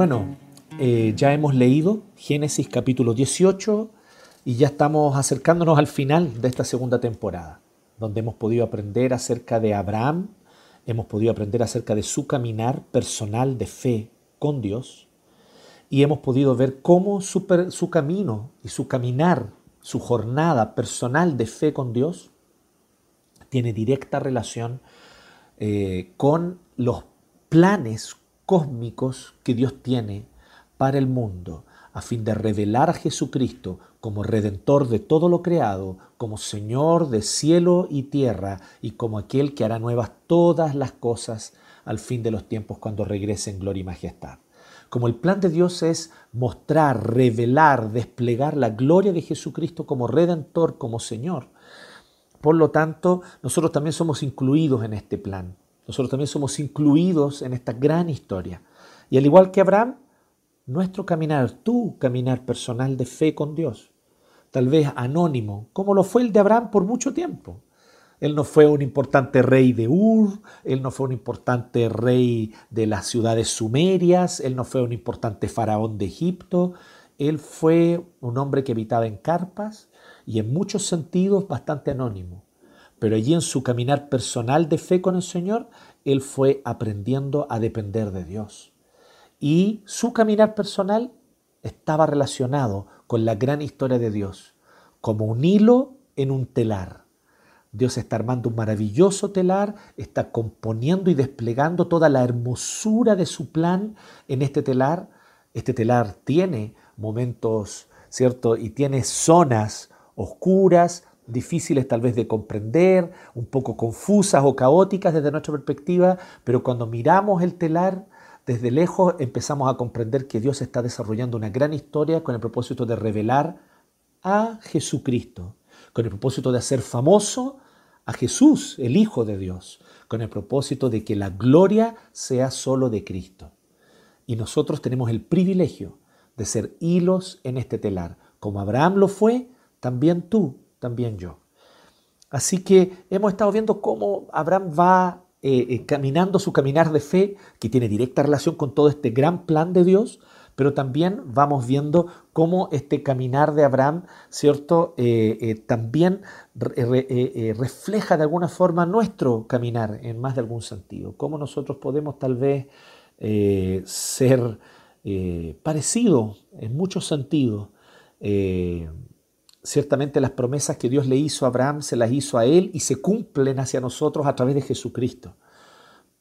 Bueno, eh, ya hemos leído Génesis capítulo 18 y ya estamos acercándonos al final de esta segunda temporada, donde hemos podido aprender acerca de Abraham, hemos podido aprender acerca de su caminar personal de fe con Dios y hemos podido ver cómo su, camino y su caminar, su jornada personal de fe con Dios tiene directa relación eh, con los planes cósmicos que Dios tiene para el mundo, a fin de revelar a Jesucristo como redentor de todo lo creado, como Señor de cielo y tierra, y como aquel que hará nuevas todas las cosas al fin de los tiempos cuando regrese en gloria y majestad. Como el plan de Dios es mostrar, revelar, desplegar la gloria de Jesucristo como redentor, como Señor. Por lo tanto, nosotros también somos incluidos en este plan. Nosotros también somos incluidos en esta gran historia. Y al igual que Abraham, nuestro caminar, tu caminar personal de fe con Dios, tal vez anónimo, como lo fue el de Abraham por mucho tiempo. Él no fue un importante rey de Ur, él no fue un importante rey de las ciudades sumerias, él no fue un importante faraón de Egipto, él fue un hombre que habitaba en carpas y en muchos sentidos bastante anónimo. Pero allí en su caminar personal de fe con el Señor, él fue aprendiendo a depender de Dios. Y su caminar personal estaba relacionado con la gran historia de Dios, como un hilo en un telar. Dios está armando un maravilloso telar, está componiendo y desplegando toda la hermosura de su plan en este telar. Este telar tiene momentos, ¿cierto? Y tiene zonas oscuras, difíciles tal vez de comprender, un poco confusas o caóticas desde nuestra perspectiva, pero cuando miramos el telar desde lejos empezamos a comprender que Dios está desarrollando una gran historia con el propósito de revelar a Jesucristo, con el propósito de hacer famoso a Jesús, el Hijo de Dios, con el propósito de que la gloria sea solo de Cristo. Y nosotros tenemos el privilegio de ser hilos en este telar. Como Abraham lo fue, también tú, también yo. Así que hemos estado viendo cómo Abraham va eh, eh, caminando su caminar de fe, que tiene directa relación con todo este gran plan de Dios, pero también vamos viendo cómo este caminar de Abraham, ¿cierto? Eh, también refleja de alguna forma nuestro caminar en más de algún sentido, cómo nosotros podemos tal vez ser parecidos en muchos sentidos. Ciertamente las promesas que Dios le hizo a Abraham se las hizo a él y se cumplen hacia nosotros a través de Jesucristo.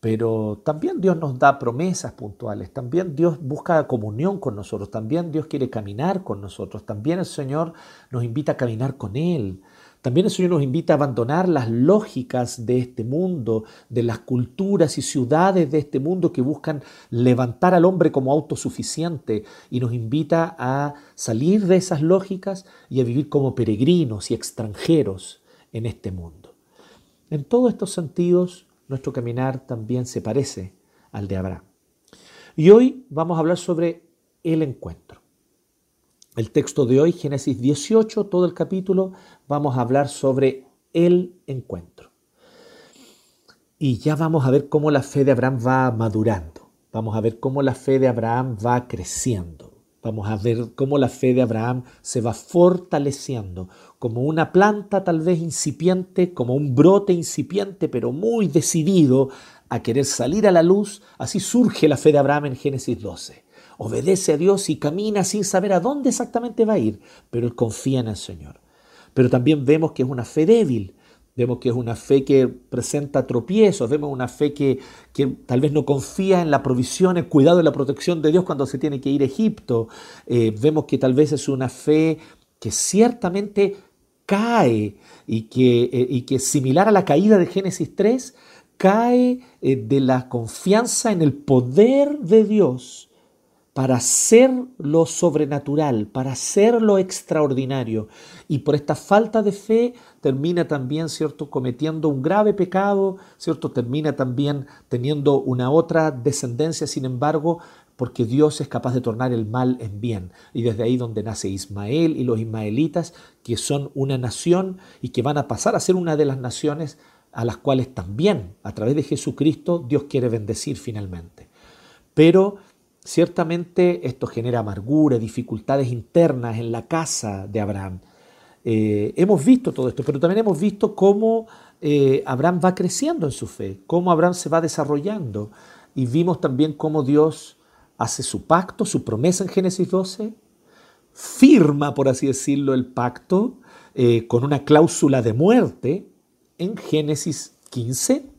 Pero también Dios nos da promesas puntuales, también Dios busca comunión con nosotros, también Dios quiere caminar con nosotros, también el Señor nos invita a caminar con Él. También el Señor nos invita a abandonar las lógicas de este mundo, de las culturas y ciudades de este mundo que buscan levantar al hombre como autosuficiente y nos invita a salir de esas lógicas y a vivir como peregrinos y extranjeros en este mundo. En todos estos sentidos, nuestro caminar también se parece al de Abraham. Y hoy vamos a hablar sobre el encuentro. El texto de hoy, Génesis 18, todo el capítulo, vamos a hablar sobre el encuentro. Y ya vamos a ver cómo la fe de Abraham va madurando. Vamos a ver cómo la fe de Abraham va creciendo. Vamos a ver cómo la fe de Abraham se va fortaleciendo, como una planta tal vez incipiente, como un brote incipiente, pero muy decidido a querer salir a la luz. Así surge la fe de Abraham en Génesis 12 obedece a Dios y camina sin saber a dónde exactamente va a ir, pero él confía en el Señor. Pero también vemos que es una fe débil, vemos que es una fe que presenta tropiezos, vemos una fe que, que tal vez no confía en la provisión, el cuidado y la protección de Dios cuando se tiene que ir a Egipto, eh, vemos que tal vez es una fe que ciertamente cae y que, eh, y que similar a la caída de Génesis 3, cae eh, de la confianza en el poder de Dios para hacer lo sobrenatural, para hacer lo extraordinario. Y por esta falta de fe termina también, ¿cierto?, cometiendo un grave pecado, ¿cierto? Termina también teniendo una otra descendencia, sin embargo, porque Dios es capaz de tornar el mal en bien. Y desde ahí donde nace Ismael y los ismaelitas, que son una nación y que van a pasar a ser una de las naciones a las cuales también, a través de Jesucristo, Dios quiere bendecir finalmente. Pero ciertamente esto genera amargura, dificultades internas en la casa de Abraham. Eh, hemos visto todo esto, pero también hemos visto cómo eh, Abraham va creciendo en su fe, cómo Abraham se va desarrollando. Y vimos también cómo Dios hace su pacto, su promesa en Génesis 12, firma, por así decirlo, el pacto eh, con una cláusula de muerte en Génesis 15,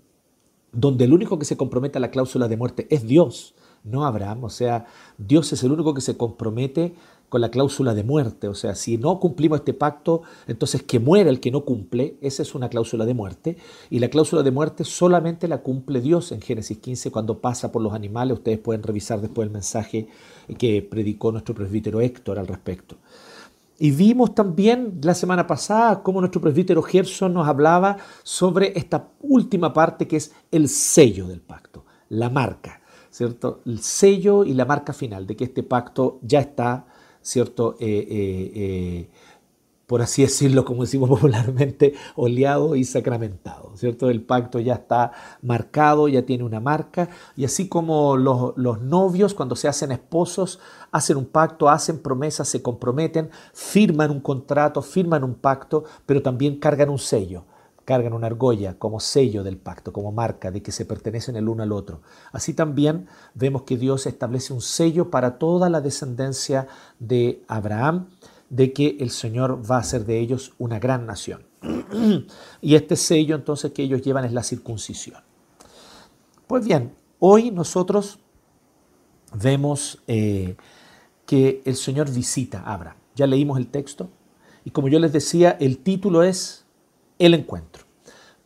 donde el único que se compromete a la cláusula de muerte es Dios, no Abraham. O sea, Dios es el único que se compromete con la cláusula de muerte. O sea, si no cumplimos este pacto, entonces que muera el que no cumple. Esa es una cláusula de muerte. Y la cláusula de muerte solamente la cumple Dios en Génesis 15 cuando pasa por los animales. Ustedes pueden revisar después el mensaje que predicó nuestro presbítero Héctor al respecto. Y vimos también la semana pasada cómo nuestro presbítero Gerson nos hablaba sobre esta última parte que es el sello del pacto, la marca, ¿cierto? El sello y la marca final de que este pacto ya está ¿cierto? Eh, eh, eh, por así decirlo, como decimos popularmente, oleado y sacramentado, ¿cierto? El pacto ya está marcado, ya tiene una marca, y así como los, los, novios cuando se hacen esposos hacen un pacto, hacen promesas, se comprometen, firman un contrato, firman un pacto, pero también cargan un sello cargan una argolla como sello del pacto, como marca de que se pertenecen el uno al otro. Así también vemos que Dios establece un sello para toda la descendencia de Abraham, de que el Señor va a hacer de ellos una gran nación. y este sello entonces que ellos llevan es la circuncisión. Pues bien, hoy nosotros vemos eh, que el Señor visita a Abraham. Ya leímos el texto y como yo les decía, el título es el encuentro.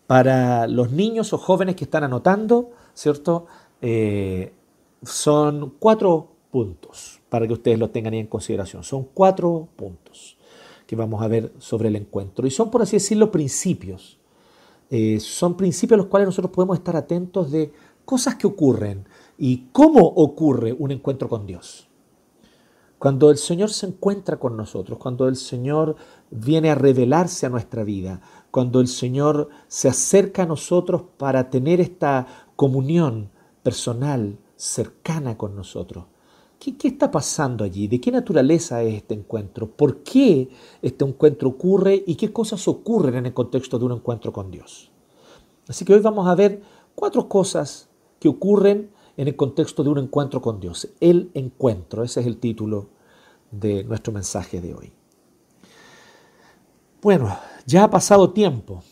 Para los niños o jóvenes que están anotando, ¿cierto? Eh, son cuatro puntos para que ustedes lo tengan en consideración. Son cuatro puntos que vamos a ver sobre el encuentro. Y son, por así decirlo, principios. Eh, son principios a los cuales nosotros podemos estar atentos de cosas que ocurren y cómo ocurre un encuentro con Dios. Cuando el Señor se encuentra con nosotros, cuando el Señor viene a revelarse a nuestra vida, cuando el Señor se acerca a nosotros para tener esta comunión personal, cercana con nosotros. ¿Qué, ¿Qué, está pasando allí? ¿De qué naturaleza es este encuentro? ¿Por qué este encuentro ocurre y qué cosas ocurren en el contexto de un encuentro con Dios? Así que hoy vamos a ver cuatro cosas que ocurren en el contexto de un encuentro con Dios. El encuentro, ese es el título de nuestro mensaje de hoy. Bueno, ya ha pasado tiempo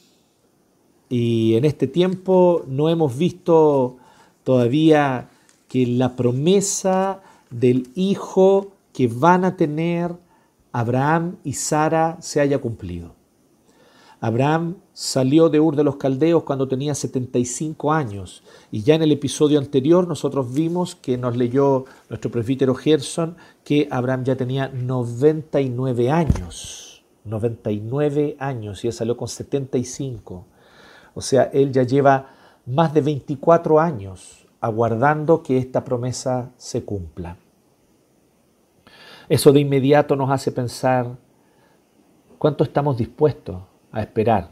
y en este tiempo no hemos visto todavía que la promesa del hijo que van a tener Abraham y Sara se haya cumplido. Abraham salió de Ur de los Caldeos cuando tenía 75 años y ya en el episodio anterior nosotros vimos que nos leyó nuestro presbítero Gerson que Abraham ya tenía 99 años. 99 años y él salió con 75. O sea, él ya lleva más de 24 años aguardando que esta promesa se cumpla. Eso de inmediato nos hace pensar cuánto estamos dispuestos a esperar,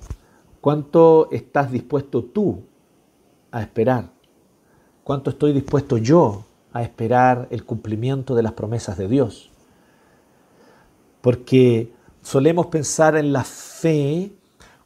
cuánto estás dispuesto tú a esperar, cuánto estoy dispuesto yo a esperar el cumplimiento de las promesas de Dios. Porque solemos pensar en la fe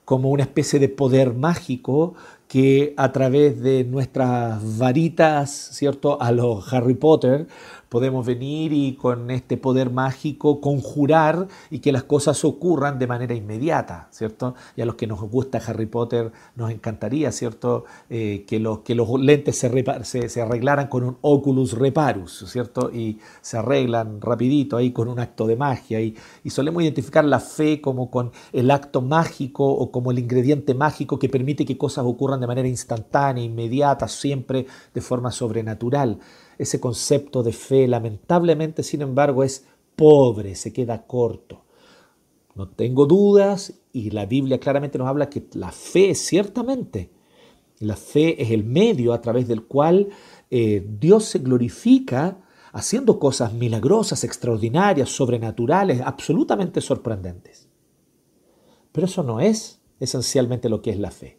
como una especie de poder mágico que a través de nuestras varitas, ¿cierto? A los Harry Potter, podemos venir y con este poder mágico conjurar y que las cosas ocurran de manera inmediata, ¿cierto? Y a los que nos gusta Harry Potter nos encantaría, ¿cierto? Eh, que, los, que los lentes se, se, arreglaran con un Oculus Reparus, ¿cierto? Y se arreglan rapidito ahí con un acto de magia. Y, y solemos identificar la fe como con el acto mágico o como el ingrediente mágico que permite que cosas ocurran de manera instantánea, inmediata, siempre de forma sobrenatural ese concepto de fe, lamentablemente, sin embargo, es pobre, se queda corto. No tengo dudas y la Biblia claramente nos habla que la fe, ciertamente, la fe es el medio a través del cual eh, Dios se glorifica haciendo cosas milagrosas, extraordinarias, sobrenaturales, absolutamente sorprendentes. Pero eso no es esencialmente lo que es la fe.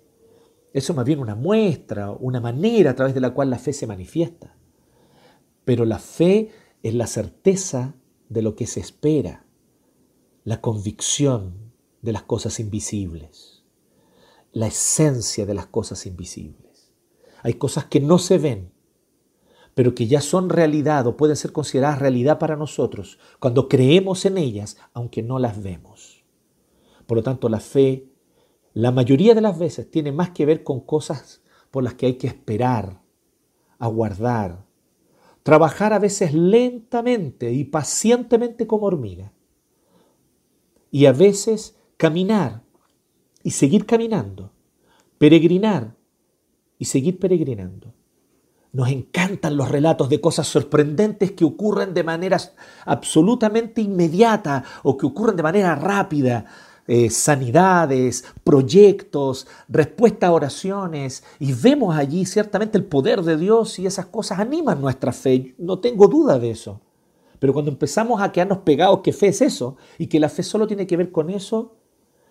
Eso más bien una muestra, una manera a través de la cual la fe se manifiesta. Pero la fe es la certeza de lo que se espera, la convicción de las cosas invisibles, la esencia de las cosas invisibles. Hay cosas que no se ven, pero que ya son realidad o pueden ser consideradas realidad para nosotros cuando creemos en ellas, aunque no las vemos. Por lo tanto, la fe, la mayoría de las veces, tiene más que ver con cosas por las que hay que esperar, aguardar, trabajar a veces lentamente y pacientemente como hormiga, y a veces caminar y seguir caminando, peregrinar y seguir peregrinando. Nos encantan los relatos de cosas sorprendentes que ocurren de manera absolutamente inmediata o que ocurren de manera rápida. Eh, sanidades, proyectos, respuesta a oraciones, y vemos allí ciertamente el poder de Dios y esas cosas animan nuestra fe, no tengo duda de eso. Pero cuando empezamos a quedarnos pegados que fe es eso y que la fe solo tiene que ver con eso,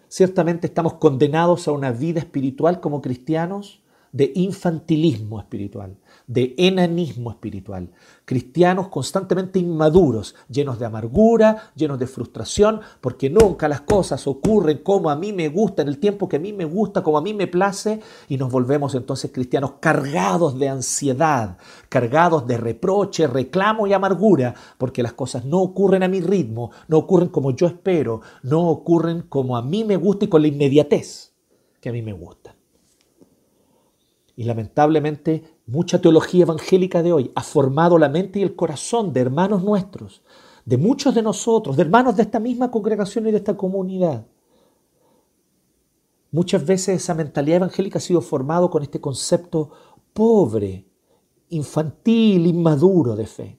ciertamente estamos condenados a una vida espiritual como cristianos de infantilismo espiritual, de enanismo espiritual. Cristianos constantemente inmaduros, llenos de amargura, llenos de frustración, porque nunca las cosas ocurren como a mí me gusta, en el tiempo que a mí me gusta, como a mí me place, y nos volvemos entonces cristianos cargados de ansiedad, cargados de reproche, reclamo y amargura, porque las cosas no ocurren a mi ritmo, no ocurren como yo espero, no ocurren como a mí me gusta y con la inmediatez que a mí me gusta. Y lamentablemente mucha teología evangélica de hoy ha formado la mente y el corazón de hermanos nuestros, de muchos de nosotros, de hermanos de esta misma congregación y de esta comunidad. Muchas veces esa mentalidad evangélica ha sido formado con este concepto pobre, infantil, inmaduro de fe.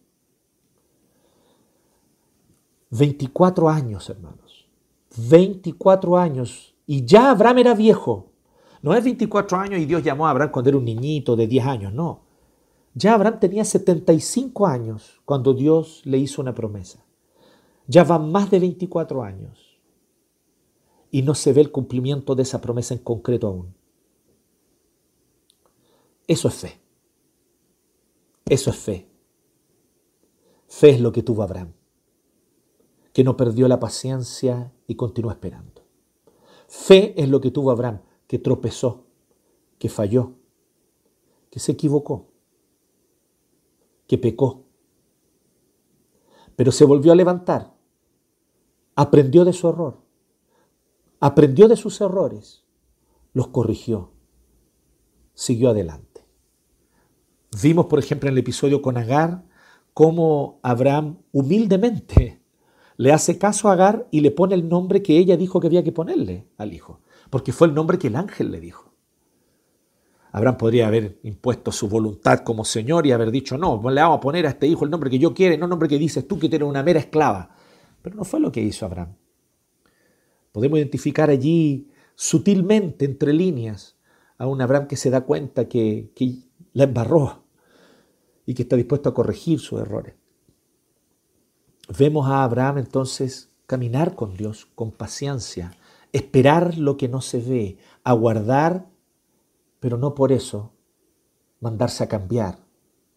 24 años, hermanos. 24 años. Y ya Abraham era viejo. No es 24 años y Dios llamó a Abraham cuando era un niñito de 10 años, no. Ya Abraham tenía 75 años cuando Dios le hizo una promesa. Ya van más de 24 años y no se ve el cumplimiento de esa promesa en concreto aún. Eso es fe. Eso es fe. Fe es lo que tuvo Abraham, que no perdió la paciencia y continuó esperando. Fe es lo que tuvo Abraham, que tropezó, que falló, que se equivocó, que pecó. Pero se volvió a levantar, aprendió de su error, aprendió de sus errores, los corrigió, siguió adelante. Vimos, por ejemplo, en el episodio con Agar, cómo Abraham humildemente le hace caso a Agar y le pone el nombre que ella dijo que había que ponerle al hijo porque fue el nombre que el ángel le dijo. Abraham podría haber impuesto su voluntad como Señor y haber dicho, no, le vamos a poner a este hijo el nombre que yo quiero, no el nombre que dices tú que tienes una mera esclava. Pero no fue lo que hizo Abraham. Podemos identificar allí sutilmente, entre líneas, a un Abraham que se da cuenta que, que la embarró y que está dispuesto a corregir sus errores. Vemos a Abraham entonces caminar con Dios con paciencia, esperar lo que no se ve, aguardar, pero no por eso mandarse a cambiar,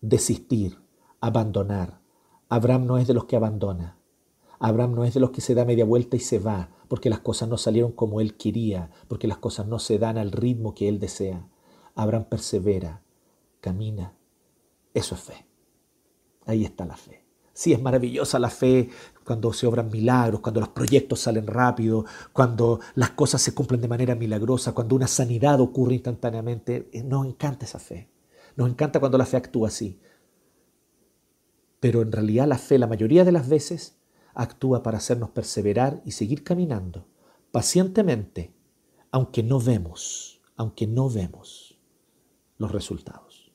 desistir, abandonar. Abraham no es de los que abandona. Abraham no es de los que se da media vuelta y se va, porque las cosas no salieron como él quería, porque las cosas no se dan al ritmo que él desea. Abraham persevera, camina. Eso es fe. Ahí está la fe. Sí, es maravillosa la fe cuando se obran milagros, cuando los proyectos salen rápido, cuando las cosas se cumplen de manera milagrosa, cuando una sanidad ocurre instantáneamente. Eh, nos encanta esa fe. Nos encanta cuando la fe actúa así. Pero en realidad la fe la mayoría de las veces actúa para hacernos perseverar y seguir caminando pacientemente, aunque no vemos, aunque no vemos los resultados.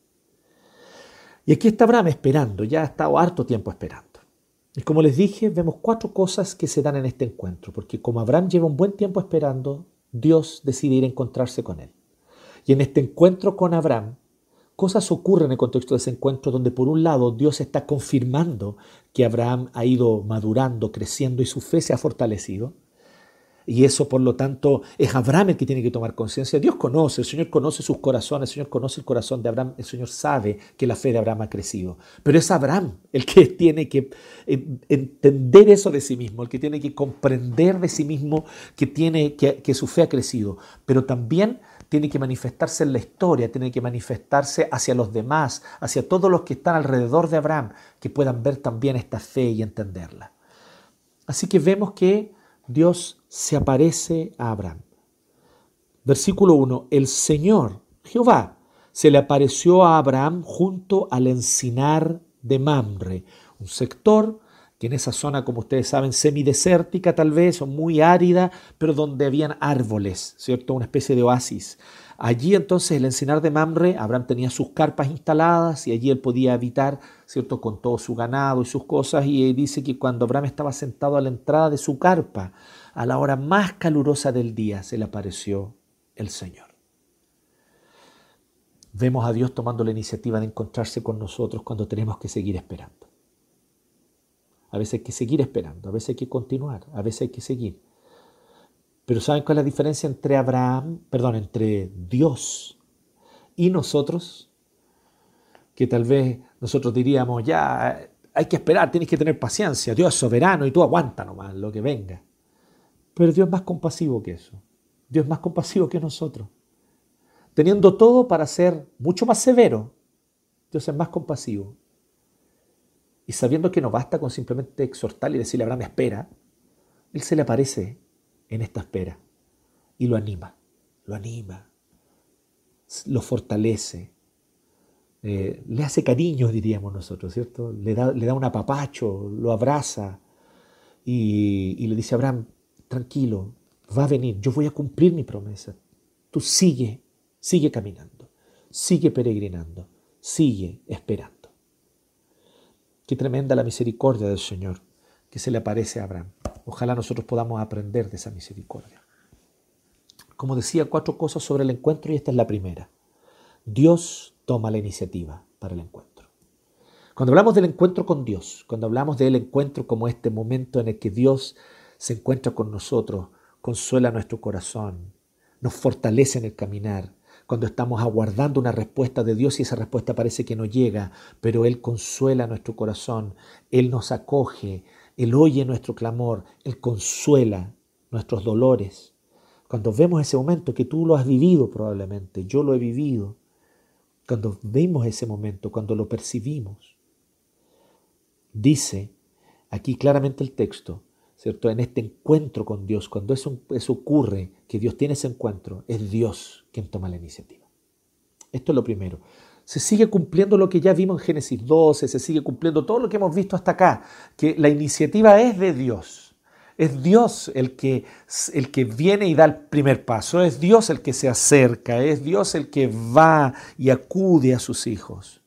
Y aquí está Abraham esperando, ya ha estado harto tiempo esperando. Y como les dije, vemos cuatro cosas que se dan en este encuentro, porque como Abraham lleva un buen tiempo esperando, Dios decide ir a encontrarse con él. Y en este encuentro con Abraham, cosas ocurren en el contexto de ese encuentro donde por un lado Dios está confirmando que Abraham ha ido madurando, creciendo y su fe se ha fortalecido. Y eso, por lo tanto, es Abraham el que tiene que tomar conciencia. Dios conoce, el Señor conoce sus corazones, el Señor conoce el corazón de Abraham, el Señor sabe que la fe de Abraham ha crecido. Pero es Abraham el que tiene que entender eso de sí mismo, el que tiene que comprender de sí mismo que, tiene, que, que su fe ha crecido. Pero también tiene que manifestarse en la historia, tiene que manifestarse hacia los demás, hacia todos los que están alrededor de Abraham, que puedan ver también esta fe y entenderla. Así que vemos que Dios se aparece a Abraham. Versículo 1, el Señor, Jehová, se le apareció a Abraham junto al encinar de Mamre, un sector que en esa zona, como ustedes saben, semidesértica tal vez, o muy árida, pero donde habían árboles, ¿cierto? Una especie de oasis. Allí entonces el encinar de Mamre, Abraham tenía sus carpas instaladas y allí él podía habitar, ¿cierto? Con todo su ganado y sus cosas. Y dice que cuando Abraham estaba sentado a la entrada de su carpa, a la hora más calurosa del día, se le apareció el Señor. Vemos a Dios tomando la iniciativa de encontrarse con nosotros cuando tenemos que seguir esperando. A veces hay que seguir esperando, a veces hay que continuar, a veces hay que seguir. Pero ¿saben cuál es la diferencia entre Abraham, perdón, entre Dios y nosotros? Que tal vez nosotros diríamos, ya, hay que esperar, tienes que tener paciencia, Dios es soberano y tú aguanta nomás lo que venga. Pero Dios es más compasivo que eso. Dios es más compasivo que nosotros. Teniendo todo para ser mucho más severo, Dios es más compasivo. Y sabiendo que no basta con simplemente exhortarle y decirle Abraham, espera, Él se le aparece en esta espera y lo anima, lo anima, lo fortalece, eh, le hace cariño, diríamos nosotros, ¿cierto? Le da, le da un apapacho, lo abraza y, y le dice Abraham, tranquilo, va a venir, yo voy a cumplir mi promesa. Tú sigue, sigue caminando, sigue peregrinando, sigue esperando. Qué tremenda la misericordia del Señor que se le aparece a Abraham. Ojalá nosotros podamos aprender de esa misericordia. Como decía, cuatro cosas sobre el encuentro y esta es la primera. Dios toma la iniciativa para el encuentro. Cuando hablamos del encuentro con Dios, cuando hablamos del encuentro como este momento en el que Dios se encuentra con nosotros, consuela nuestro corazón, nos fortalece en el caminar, cuando estamos aguardando una respuesta de Dios y esa respuesta parece que no llega, pero Él consuela nuestro corazón, Él nos acoge, él oye nuestro clamor, Él consuela nuestros dolores. Cuando vemos ese momento que tú lo has vivido probablemente, yo lo he vivido, cuando vemos ese momento, cuando lo percibimos, dice aquí claramente el texto, ¿cierto? En este encuentro con Dios, cuando eso, eso ocurre, que Dios tiene ese encuentro, es Dios quien toma la iniciativa. Esto es lo primero se sigue cumpliendo lo que ya vimos en Génesis 12, se sigue cumpliendo todo lo que hemos visto hasta acá, que la iniciativa es de Dios. Es Dios el que, el que viene y da el primer paso, es Dios el que se acerca, es Dios el que va y acude a sus hijos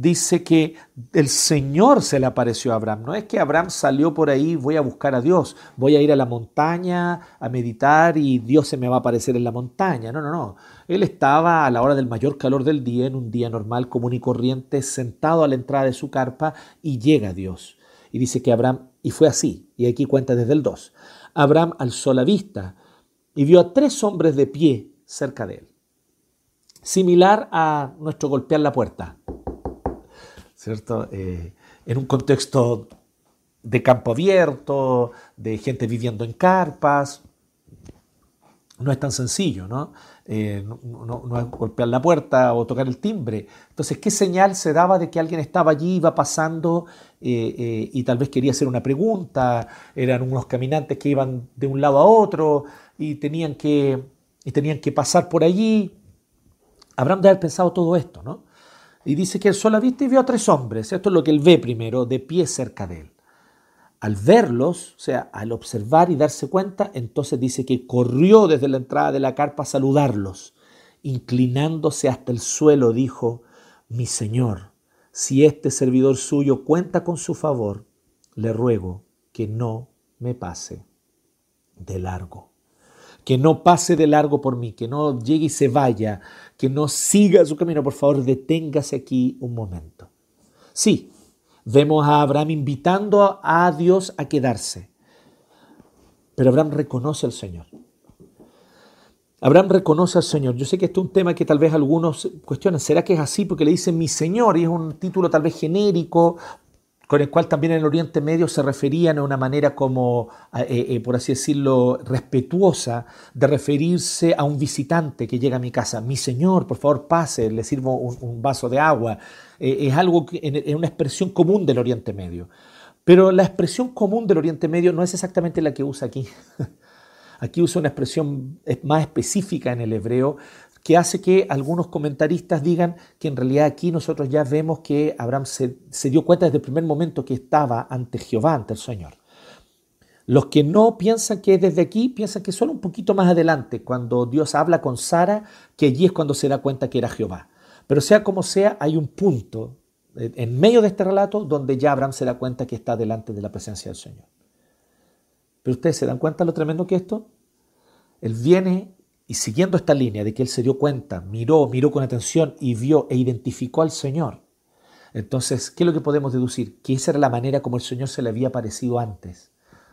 dice que el Señor se le apareció a Abraham. No es que Abraham salió por ahí, voy a buscar a Dios, voy a ir a la montaña a meditar y Dios se me va a aparecer en la montaña. No, no, no. Él estaba a la hora del mayor calor del día, en un día normal, común y corriente, sentado a la entrada de su carpa y llega Dios. Y dice que Abraham, y fue así, y aquí cuenta desde el 2. Abraham alzó la vista y vio a tres hombres de pie cerca de él. Similar a nuestro golpear la puerta. ¿Cierto? Eh, en un contexto de campo abierto, de gente viviendo en carpas. No es tan sencillo, ¿no? Eh, no, es golpear la puerta o tocar el timbre. Entonces, ¿qué señal se daba de que alguien estaba allí, iba pasando eh, y tal vez quería hacer una pregunta? Eran unos caminantes que iban de un lado a otro y tenían que, y tenían que pasar por allí. Habrán de haber pensado todo esto, ¿no? Y dice que él la vista y vio a tres hombres. Esto es lo que él ve primero, de pie cerca de él. Al verlos, o sea, al observar y darse cuenta, entonces dice que corrió desde la entrada de la carpa a saludarlos. Inclinándose hasta el suelo, dijo, mi Señor, si este servidor suyo cuenta con su favor, le ruego que no me pase de largo que no pase de largo por mí, que no llegue y se vaya, que no siga su camino. Por favor, deténgase aquí un momento. Sí, vemos a Abraham invitando a Dios a quedarse. Pero Abraham reconoce al Señor. Abraham reconoce al Señor. Yo sé que este es un tema que tal vez algunos cuestionan. ¿Será que es así? Porque le dicen mi Señor y es un título tal vez genérico con el cual también en el Oriente Medio se referían de una manera como, eh, eh, por así decirlo, respetuosa de referirse a un visitante que llega a mi casa. Mi Señor, por favor, pase, le sirvo un, vaso de agua. Eh, es algo, que, es una expresión común del Oriente Medio. Pero la expresión común del Oriente Medio no es exactamente la que usa aquí. Aquí usa una expresión más específica en el hebreo que hace que algunos comentaristas digan que en realidad aquí nosotros ya vemos que Abraham se, dio cuenta desde el primer momento que estaba ante Jehová, ante el Señor. Los que no piensan que desde aquí, piensan que solo un poquito más adelante, cuando Dios habla con Sara, que allí es cuando se da cuenta que era Jehová. Pero sea como sea, hay un punto eh, en medio de este relato donde ya Abraham se da cuenta que está delante de la presencia del Señor. Pero ustedes se dan cuenta lo tremendo que esto. Él viene y siguiendo esta línea de que él se dio cuenta, miró, miró con atención y vio e identificó al Señor. Entonces, ¿qué es lo que podemos deducir? Que esa era la manera como el Señor se le había aparecido antes,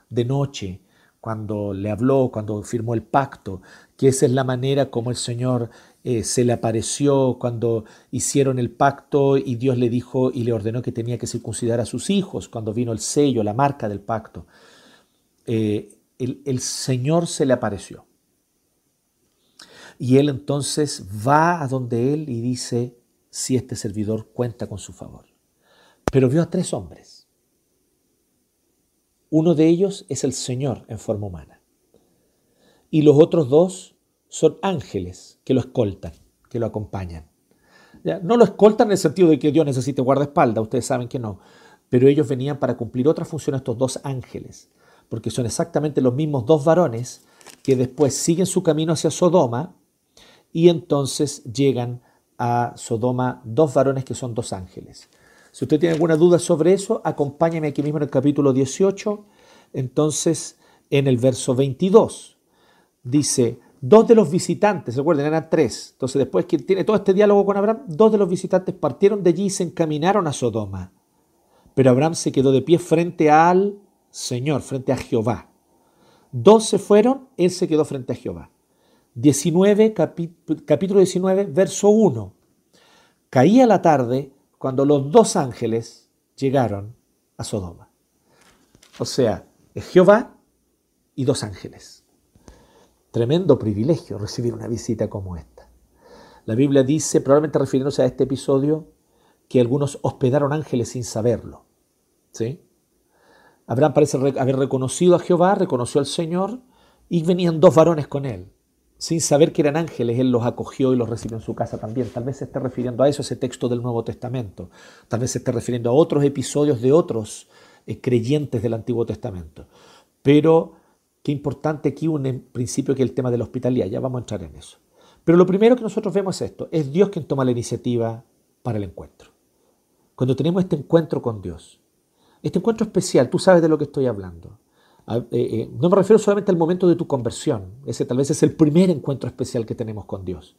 de noche, cuando le habló, cuando firmó el pacto, que esa es la manera como el Señor eh, se le apareció cuando hicieron el pacto y Dios le dijo y le ordenó que tenía que circuncidar a sus hijos, cuando vino el sello, la marca del pacto. Eh, el, Señor se le apareció. Y él entonces va a donde él y dice si este servidor cuenta con su favor. Pero vio a tres hombres. Uno de ellos es el Señor en forma humana. Y los otros dos son ángeles que lo escoltan, que lo acompañan. No lo escoltan en el sentido de que Dios necesite guardaespaldas, ustedes saben que no. Pero ellos venían para cumplir otra función estos dos ángeles porque son exactamente los mismos dos varones que después siguen su camino hacia Sodoma y entonces llegan a Sodoma dos varones que son dos ángeles. Si usted tiene alguna duda sobre eso, acompáñeme aquí mismo en el capítulo 18, entonces en el verso 22. Dice, dos de los visitantes, recuerden, eran tres. Entonces después que tiene todo este diálogo con Abraham, dos de los visitantes partieron de allí y se encaminaron a Sodoma. Pero Abraham se quedó de pie frente al Señor, frente a Jehová. Dos se fueron, él se quedó frente a Jehová. 19, capítulo 19, verso 1. Caía la tarde cuando los dos ángeles llegaron a Sodoma. O sea, es Jehová y dos ángeles. Tremendo privilegio recibir una visita como esta. La Biblia dice, probablemente refiriéndose a este episodio, que algunos hospedaron ángeles sin saberlo. ¿Sí? Abraham parece haber reconocido a Jehová, reconoció al Señor y venían dos varones con él. Sin saber que eran ángeles, él los acogió y los recibió en su casa también. Tal vez se esté refiriendo a eso, ese texto del Nuevo Testamento. Tal vez se esté refiriendo a otros episodios de otros eh, creyentes del Antiguo Testamento. Pero qué importante aquí un principio que es el tema de la hospitalidad. Ya vamos a entrar en eso. Pero lo primero que nosotros vemos es esto. Es Dios quien toma la iniciativa para el encuentro. Cuando tenemos este encuentro con Dios, este encuentro especial, tú sabes de lo que estoy hablando. Eh, eh, no me refiero solamente al momento de tu conversión, ese tal vez es el primer encuentro especial que tenemos con Dios.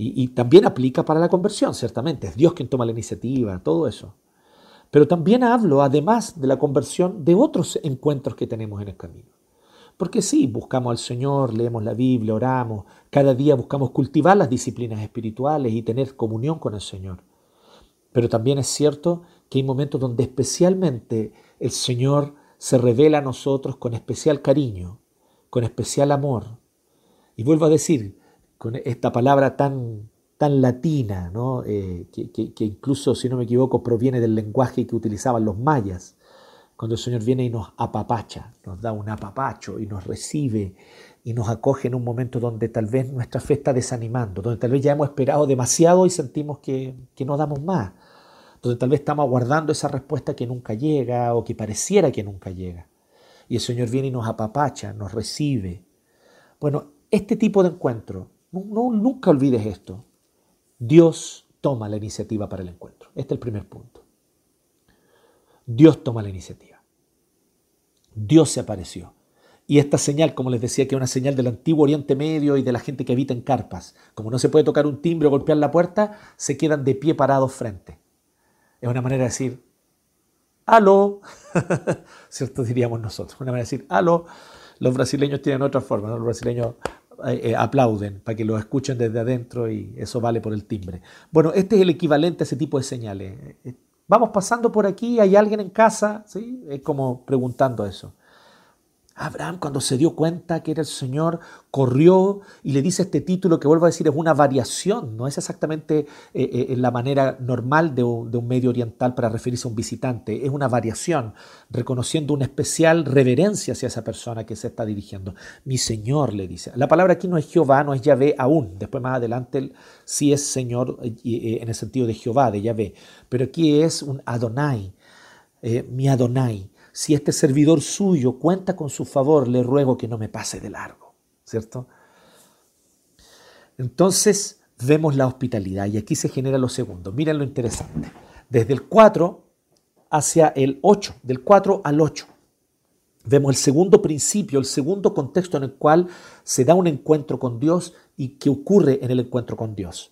Y, también aplica para la conversión, ciertamente, es Dios quien toma la iniciativa, todo eso. Pero también hablo, además de la conversión, de otros encuentros que tenemos en el camino. Porque sí, buscamos al Señor, leemos la Biblia, oramos, cada día buscamos cultivar las disciplinas espirituales y tener comunión con el Señor. Pero también es cierto que hay momentos donde especialmente el Señor se revela a nosotros con especial cariño, con especial amor. Y vuelvo a decir, con esta palabra tan, tan latina, ¿no? Eh, que, incluso, si no me equivoco, proviene del lenguaje que utilizaban los mayas, cuando el Señor viene y nos apapacha, nos da un apapacho y nos recibe y nos acoge en un momento donde tal vez nuestra fe está desanimando, donde tal vez ya hemos esperado demasiado y sentimos que, que no damos más donde tal vez estamos aguardando esa respuesta que nunca llega o que pareciera que nunca llega. Y el Señor viene y nos apapacha, nos recibe. Bueno, este tipo de encuentro, no, nunca olvides esto. Dios toma la iniciativa para el encuentro. Este es el primer punto. Dios toma la iniciativa. Dios se apareció. Y esta señal, como les decía, que es una señal del antiguo Oriente Medio y de la gente que habita en carpas. Como no se puede tocar un timbre o golpear la puerta, se quedan de pie parados frente. Es una manera de decir, aló, ¿cierto? Diríamos nosotros, una manera de decir, aló. Los brasileños tienen otra forma, los brasileños eh, eh, aplauden para que lo escuchen desde adentro y eso vale por el timbre. Bueno, este es el equivalente a ese tipo de señales. Eh, vamos pasando por aquí, hay alguien en casa, ¿sí? Es como preguntando eso. Abraham cuando se dio cuenta que era el Señor, corrió y le dice este título que vuelvo a decir es una variación, no es exactamente eh, eh, la manera normal de un, medio oriental para referirse a un visitante, es una variación, reconociendo una especial reverencia hacia esa persona que se está dirigiendo. Mi Señor le dice, la palabra aquí no es Jehová, no es Yahvé aún, después más adelante sí es Señor eh, en el sentido de Jehová, de Yahvé, pero aquí es un Adonai, mi Adonai si este servidor suyo cuenta con su favor, le ruego que no me pase de largo, ¿cierto? Entonces vemos la hospitalidad y aquí se genera lo segundo. Miren lo interesante. Desde el 4 hacia el 8, del 4 al 8. Vemos el segundo principio, el segundo contexto en el cual se da un encuentro con Dios y que ocurre en el encuentro con Dios.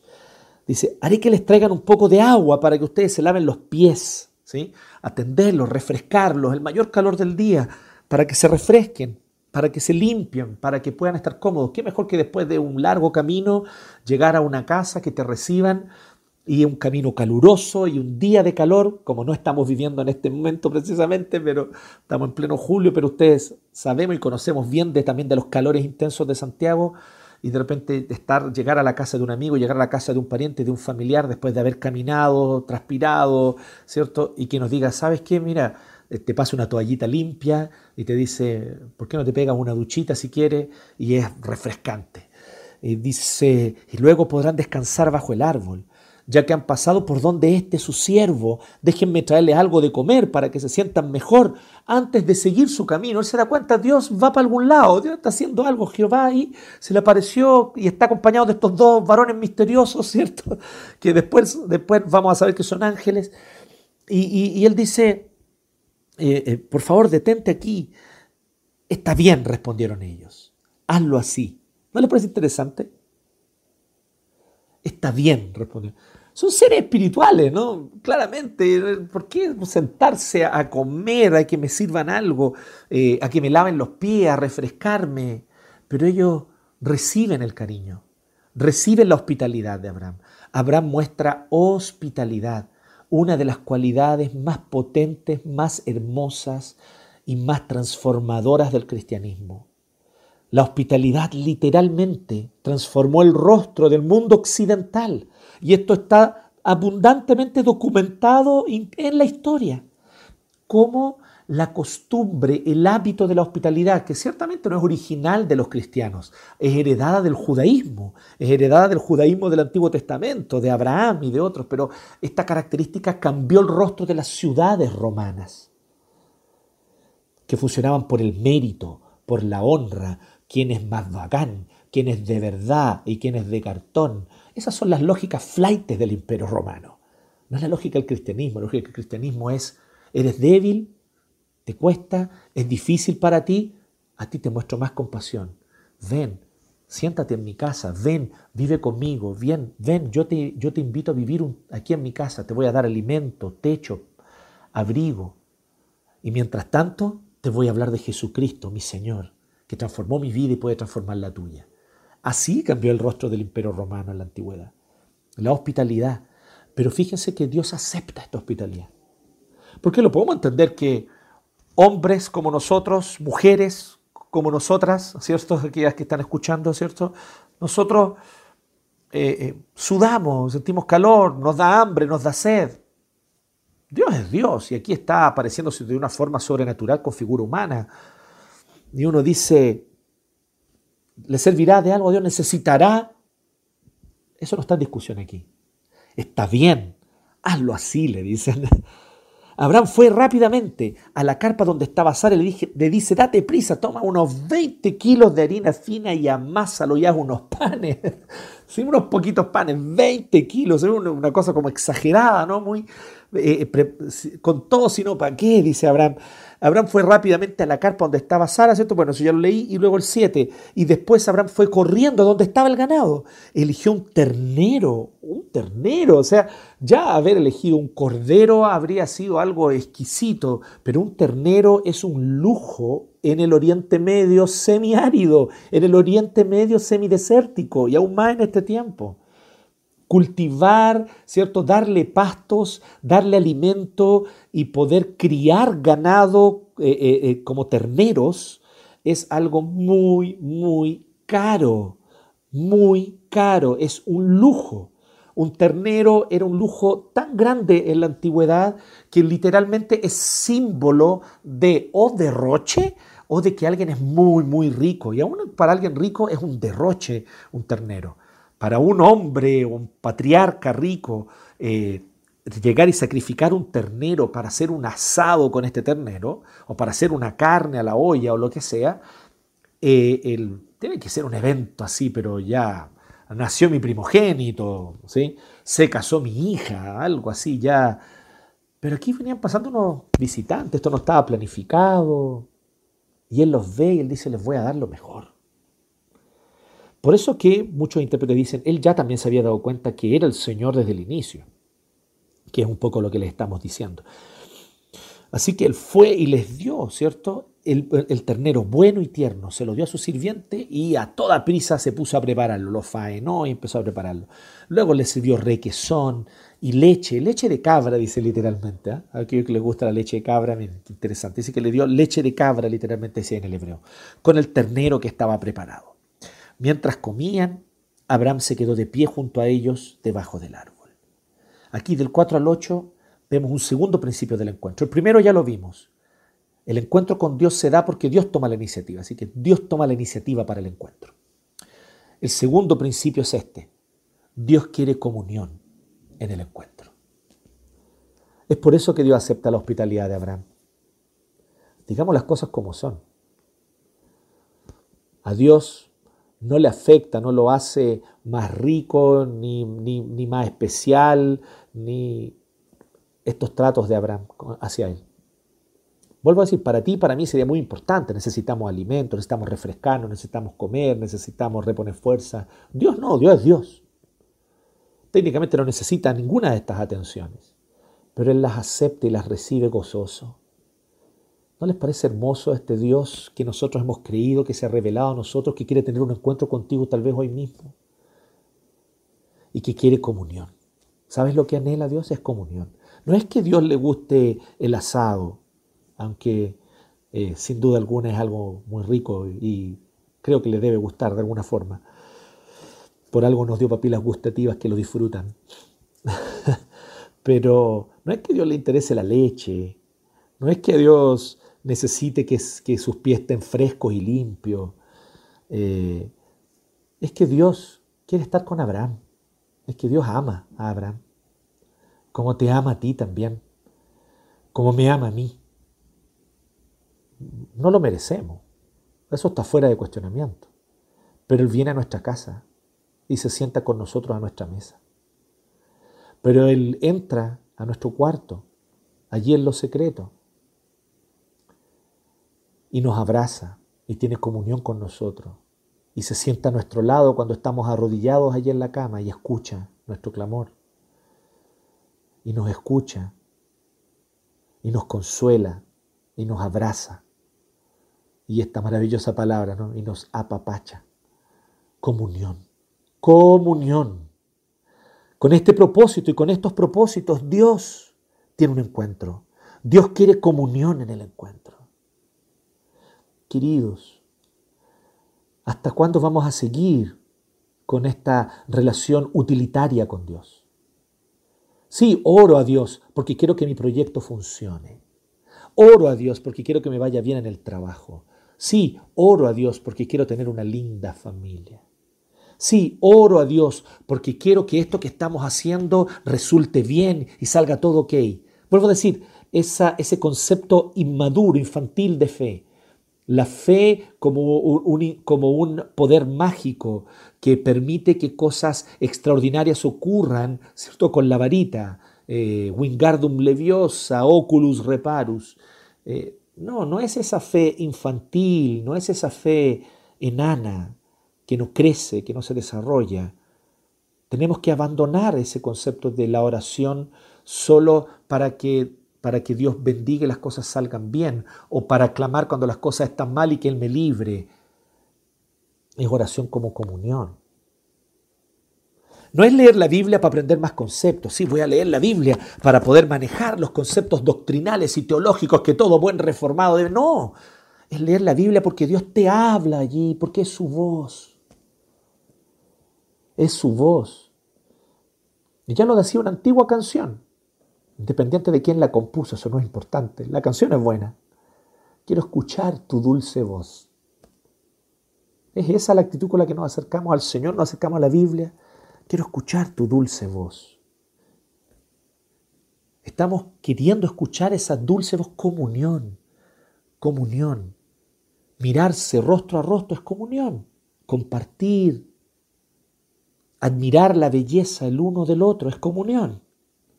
Dice, haré que les traigan un poco de agua para que ustedes se laven los pies Atenderlos, refrescarlos, el mayor calor del día, para que se refresquen, para que se limpien, para que puedan estar cómodos. Qué mejor que después de un largo camino llegar a una casa que te reciban y un camino caluroso y un día de calor, como no estamos viviendo en este momento precisamente, pero estamos en pleno julio, pero ustedes sabemos y conocemos bien también de los calores intensos de Santiago y de repente estar, llegar a la casa de un amigo, llegar a la casa de un pariente, de un familiar, después de haber caminado, transpirado, ¿cierto? Y que nos diga, ¿sabes qué? Mira, eh, te pasa una toallita limpia y te dice, ¿por qué no te pegas una duchita si quieres? Y es refrescante. Y dice, y luego podrán descansar bajo el árbol ya que han pasado por donde este su siervo, déjenme traerle algo de comer para que se sientan mejor antes de seguir su camino. Él se da cuenta, Dios va para algún lado, Dios está haciendo algo, Jehová ahí se le apareció y está acompañado de estos dos varones misteriosos, ¿cierto? Que después, después vamos a saber que son ángeles. Y, él dice, eh, eh, por favor, detente aquí. Está bien, respondieron ellos. Hazlo así. ¿No les parece interesante? Está bien, respondieron son seres espirituales, ¿no? Claramente, ¿por qué sentarse a comer, a que me sirvan algo, eh, a que me laven los pies, a refrescarme? Pero ellos reciben el cariño, reciben la hospitalidad de Abraham. Abraham muestra hospitalidad, una de las cualidades más potentes, más hermosas y más transformadoras del cristianismo. La hospitalidad literalmente transformó el rostro del mundo occidental y esto está abundantemente documentado en la historia. Como la costumbre, el hábito de la hospitalidad, que ciertamente no es original de los cristianos, es heredada del judaísmo, es heredada del judaísmo del Antiguo Testamento, de Abraham y de otros, pero esta característica cambió el rostro de las ciudades romanas, que funcionaban por el mérito, por la honra, quién es más bacán, quién es de verdad y quién es de cartón, esas son las lógicas flightes del imperio romano. No es la lógica del cristianismo. La lógica del cristianismo es, eres débil, te cuesta, es difícil para ti, a ti te muestro más compasión. Ven, siéntate en mi casa, ven, vive conmigo, ven, ven, yo te invito a vivir aquí en mi casa, te voy a dar alimento, techo, abrigo. Y mientras tanto, te voy a hablar de Jesucristo, mi Señor, que transformó mi vida y puede transformar la tuya. Así cambió el rostro del imperio romano en la antigüedad. La hospitalidad. Pero fíjense que Dios acepta esta hospitalidad. Porque lo podemos entender que hombres como nosotros, mujeres como nosotras, ¿cierto? Aquellas que están escuchando, ¿cierto? Nosotros eh, eh, sudamos, sentimos calor, nos da hambre, nos da sed. Dios es Dios y aquí está apareciéndose de una forma sobrenatural con figura humana. Y uno dice, le servirá de algo, Dios necesitará. Eso no está en discusión aquí. Está bien, hazlo así, le dicen. Abraham fue rápidamente a la carpa donde estaba Sara y le, dije, le dice, date prisa, toma unos 20 kilos de harina fina y amásalo y haz unos panes. Sí, unos poquitos panes, 20 kilos, es una, cosa como exagerada, ¿no? Muy, eh, eh, con todo, sino para qué, dice Abraham. Abraham fue rápidamente a la carpa donde estaba Sara, ¿cierto? Bueno, eso ya lo leí, y luego el 7. Y después Abraham fue corriendo donde estaba el ganado. Eligió un ternero, un ternero. O sea, ya haber elegido un cordero habría sido algo exquisito, pero un ternero es un lujo en el Oriente Medio semiárido, en el Oriente Medio semidesértico y aún más en este tiempo. Cultivar, ¿cierto? Darle pastos, darle alimento y poder criar ganado eh, eh, eh, como terneros es algo muy, muy caro, muy caro, es un lujo. Un ternero era un lujo tan grande en la antigüedad que literalmente es símbolo de o derroche o de que alguien es muy, muy rico. Y aún para alguien rico es un derroche un ternero. Para un hombre o un patriarca rico, eh, llegar y sacrificar un ternero para hacer un asado con este ternero, o para hacer una carne a la olla o lo que sea, eh, tiene que ser un evento así, pero ya nació mi primogénito, ¿sí? se casó mi hija, algo así ya. Pero aquí venían pasando unos visitantes, esto no estaba planificado, y él los ve y él dice, les voy a dar lo mejor. Por eso que muchos intérpretes dicen, él ya también se había dado cuenta que era el Señor desde el inicio, que es un poco lo que le estamos diciendo. Así que él fue y les dio, ¿cierto? El, ternero bueno y tierno, se lo dio a su sirviente y a toda prisa se puso a prepararlo, lo faenó y empezó a prepararlo. Luego le sirvió requesón, y leche, leche de cabra, dice literalmente. ¿eh? A aquellos que les gusta la leche de cabra, interesante. Dice que le dio leche de cabra, literalmente decía en el hebreo, con el ternero que estaba preparado. Mientras comían, Abraham se quedó de pie junto a ellos debajo del árbol. Aquí del 4 al 8 vemos un segundo principio del encuentro. El primero ya lo vimos. El encuentro con Dios se da porque Dios toma la iniciativa. Así que Dios toma la iniciativa para el encuentro. El segundo principio es este. Dios quiere comunión en el encuentro. Es por eso que Dios acepta la hospitalidad de Abraham. Digamos las cosas como son. A Dios no le afecta, no lo hace más rico, ni, ni, más especial, ni estos tratos de Abraham hacia él. Vuelvo a decir, para ti, para mí sería muy importante. Necesitamos alimentos, necesitamos refrescarnos, necesitamos comer, necesitamos reponer fuerza. Dios no, Dios es Dios técnicamente no necesita ninguna de estas atenciones, pero Él las acepta y las recibe gozoso. ¿No les parece hermoso este Dios que nosotros hemos creído, que se ha revelado a nosotros, que quiere tener un encuentro contigo tal vez hoy mismo? Y que quiere comunión. ¿Sabes lo que anhela Dios? Es comunión. No es que Dios le guste el asado, aunque eh, sin duda alguna es algo muy rico y creo que le debe gustar de alguna forma. Por algo nos dio papilas gustativas que lo disfrutan. Pero no es que a Dios le interese la leche, no es que a Dios necesite que, sus pies estén frescos y limpios. Eh, es que Dios quiere estar con Abraham. Es que Dios ama a Abraham. Como te ama a ti también. Como me ama a mí. No lo merecemos. Eso está fuera de cuestionamiento. Pero Él viene a nuestra casa y se sienta con nosotros a nuestra mesa. Pero Él entra a nuestro cuarto, allí en lo secreto, y nos abraza y tiene comunión con nosotros. Y se sienta a nuestro lado cuando estamos arrodillados allí en la cama y escucha nuestro clamor. Y nos escucha y nos consuela y nos abraza. Y esta maravillosa palabra, ¿no? Y nos apapacha. Comunión comunión. Con este propósito y con estos propósitos Dios tiene un encuentro. Dios quiere comunión en el encuentro. ¿Hasta cuándo vamos a seguir con esta relación utilitaria con Dios? Sí, oro a Dios porque quiero que mi proyecto funcione. Oro a Dios porque quiero que me vaya bien en el trabajo. Sí, oro a Dios porque quiero tener una linda familia. Sí, oro a Dios porque quiero que esto que estamos haciendo resulte bien y salga todo ok. Vuelvo a decir, ese concepto inmaduro, infantil de fe. La fe como un, como un poder mágico que permite que cosas extraordinarias ocurran, ¿cierto? Con la varita, eh, Wingardum leviosa, oculus reparus. Eh, no, no es esa fe infantil, no es esa fe enana, que no crece, que no se desarrolla. Tenemos que abandonar ese concepto de la oración solo para que, para que Dios bendiga y las cosas salgan bien, o para clamar cuando las cosas están mal y que Él me libre. Es oración como comunión. No es leer la Biblia para aprender más conceptos. Sí, voy a leer la Biblia para poder manejar los conceptos doctrinales y teológicos que todo buen reformado debe. No, es leer la Biblia porque Dios te habla allí, porque es su voz. Es su voz. Y ya lo decía una antigua canción. Independiente de quién la compuso, eso no es importante. La canción es buena. Quiero escuchar tu dulce voz. Es esa la actitud con la que nos acercamos al Señor, nos acercamos a la Biblia. Quiero escuchar tu dulce voz. Estamos queriendo escuchar esa dulce voz, comunión, comunión. Mirarse rostro a rostro es comunión, compartir, admirar la belleza el uno del otro es comunión.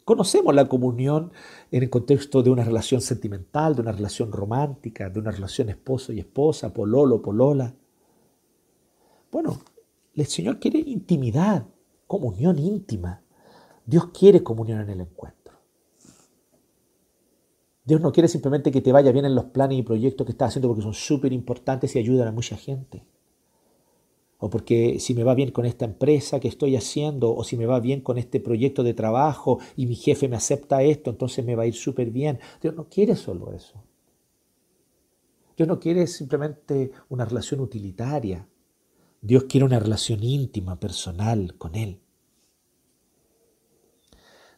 Conocemos la comunión en el contexto de una relación sentimental, de una relación romántica, de una relación esposo y esposa, pololo, polola. Bueno, el Señor quiere intimidad, comunión íntima. Dios quiere comunión en el encuentro. Dios no quiere simplemente que te vaya bien en los planes y proyectos que estás haciendo porque son súper importantes y ayudan a mucha gente o porque si me va bien con esta empresa que estoy haciendo, o si me va bien con este proyecto de trabajo y mi jefe me acepta esto, entonces me va a ir súper bien. Dios no quiere solo eso. Dios no quiere simplemente una relación utilitaria. Dios quiere una relación íntima, personal con Él.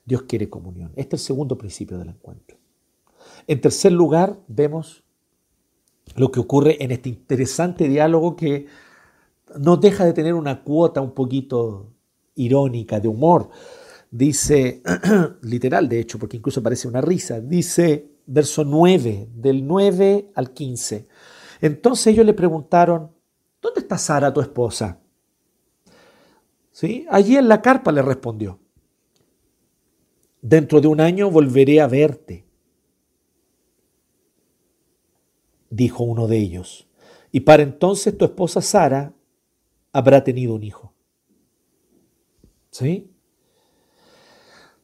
Dios quiere comunión. Este es el segundo principio del encuentro. En tercer lugar, vemos lo que ocurre en este interesante diálogo que no deja de tener una cuota un poquito irónica, de humor. Dice, literal de hecho, porque incluso parece una risa, dice verso 9, del 9 al 15. Entonces ellos le preguntaron, ¿dónde está Sara, tu esposa? ¿Sí? Allí en la carpa le respondió, dentro de un año volveré a verte, dijo uno de ellos, y para entonces tu esposa Sara habrá tenido un hijo. ¿Sí?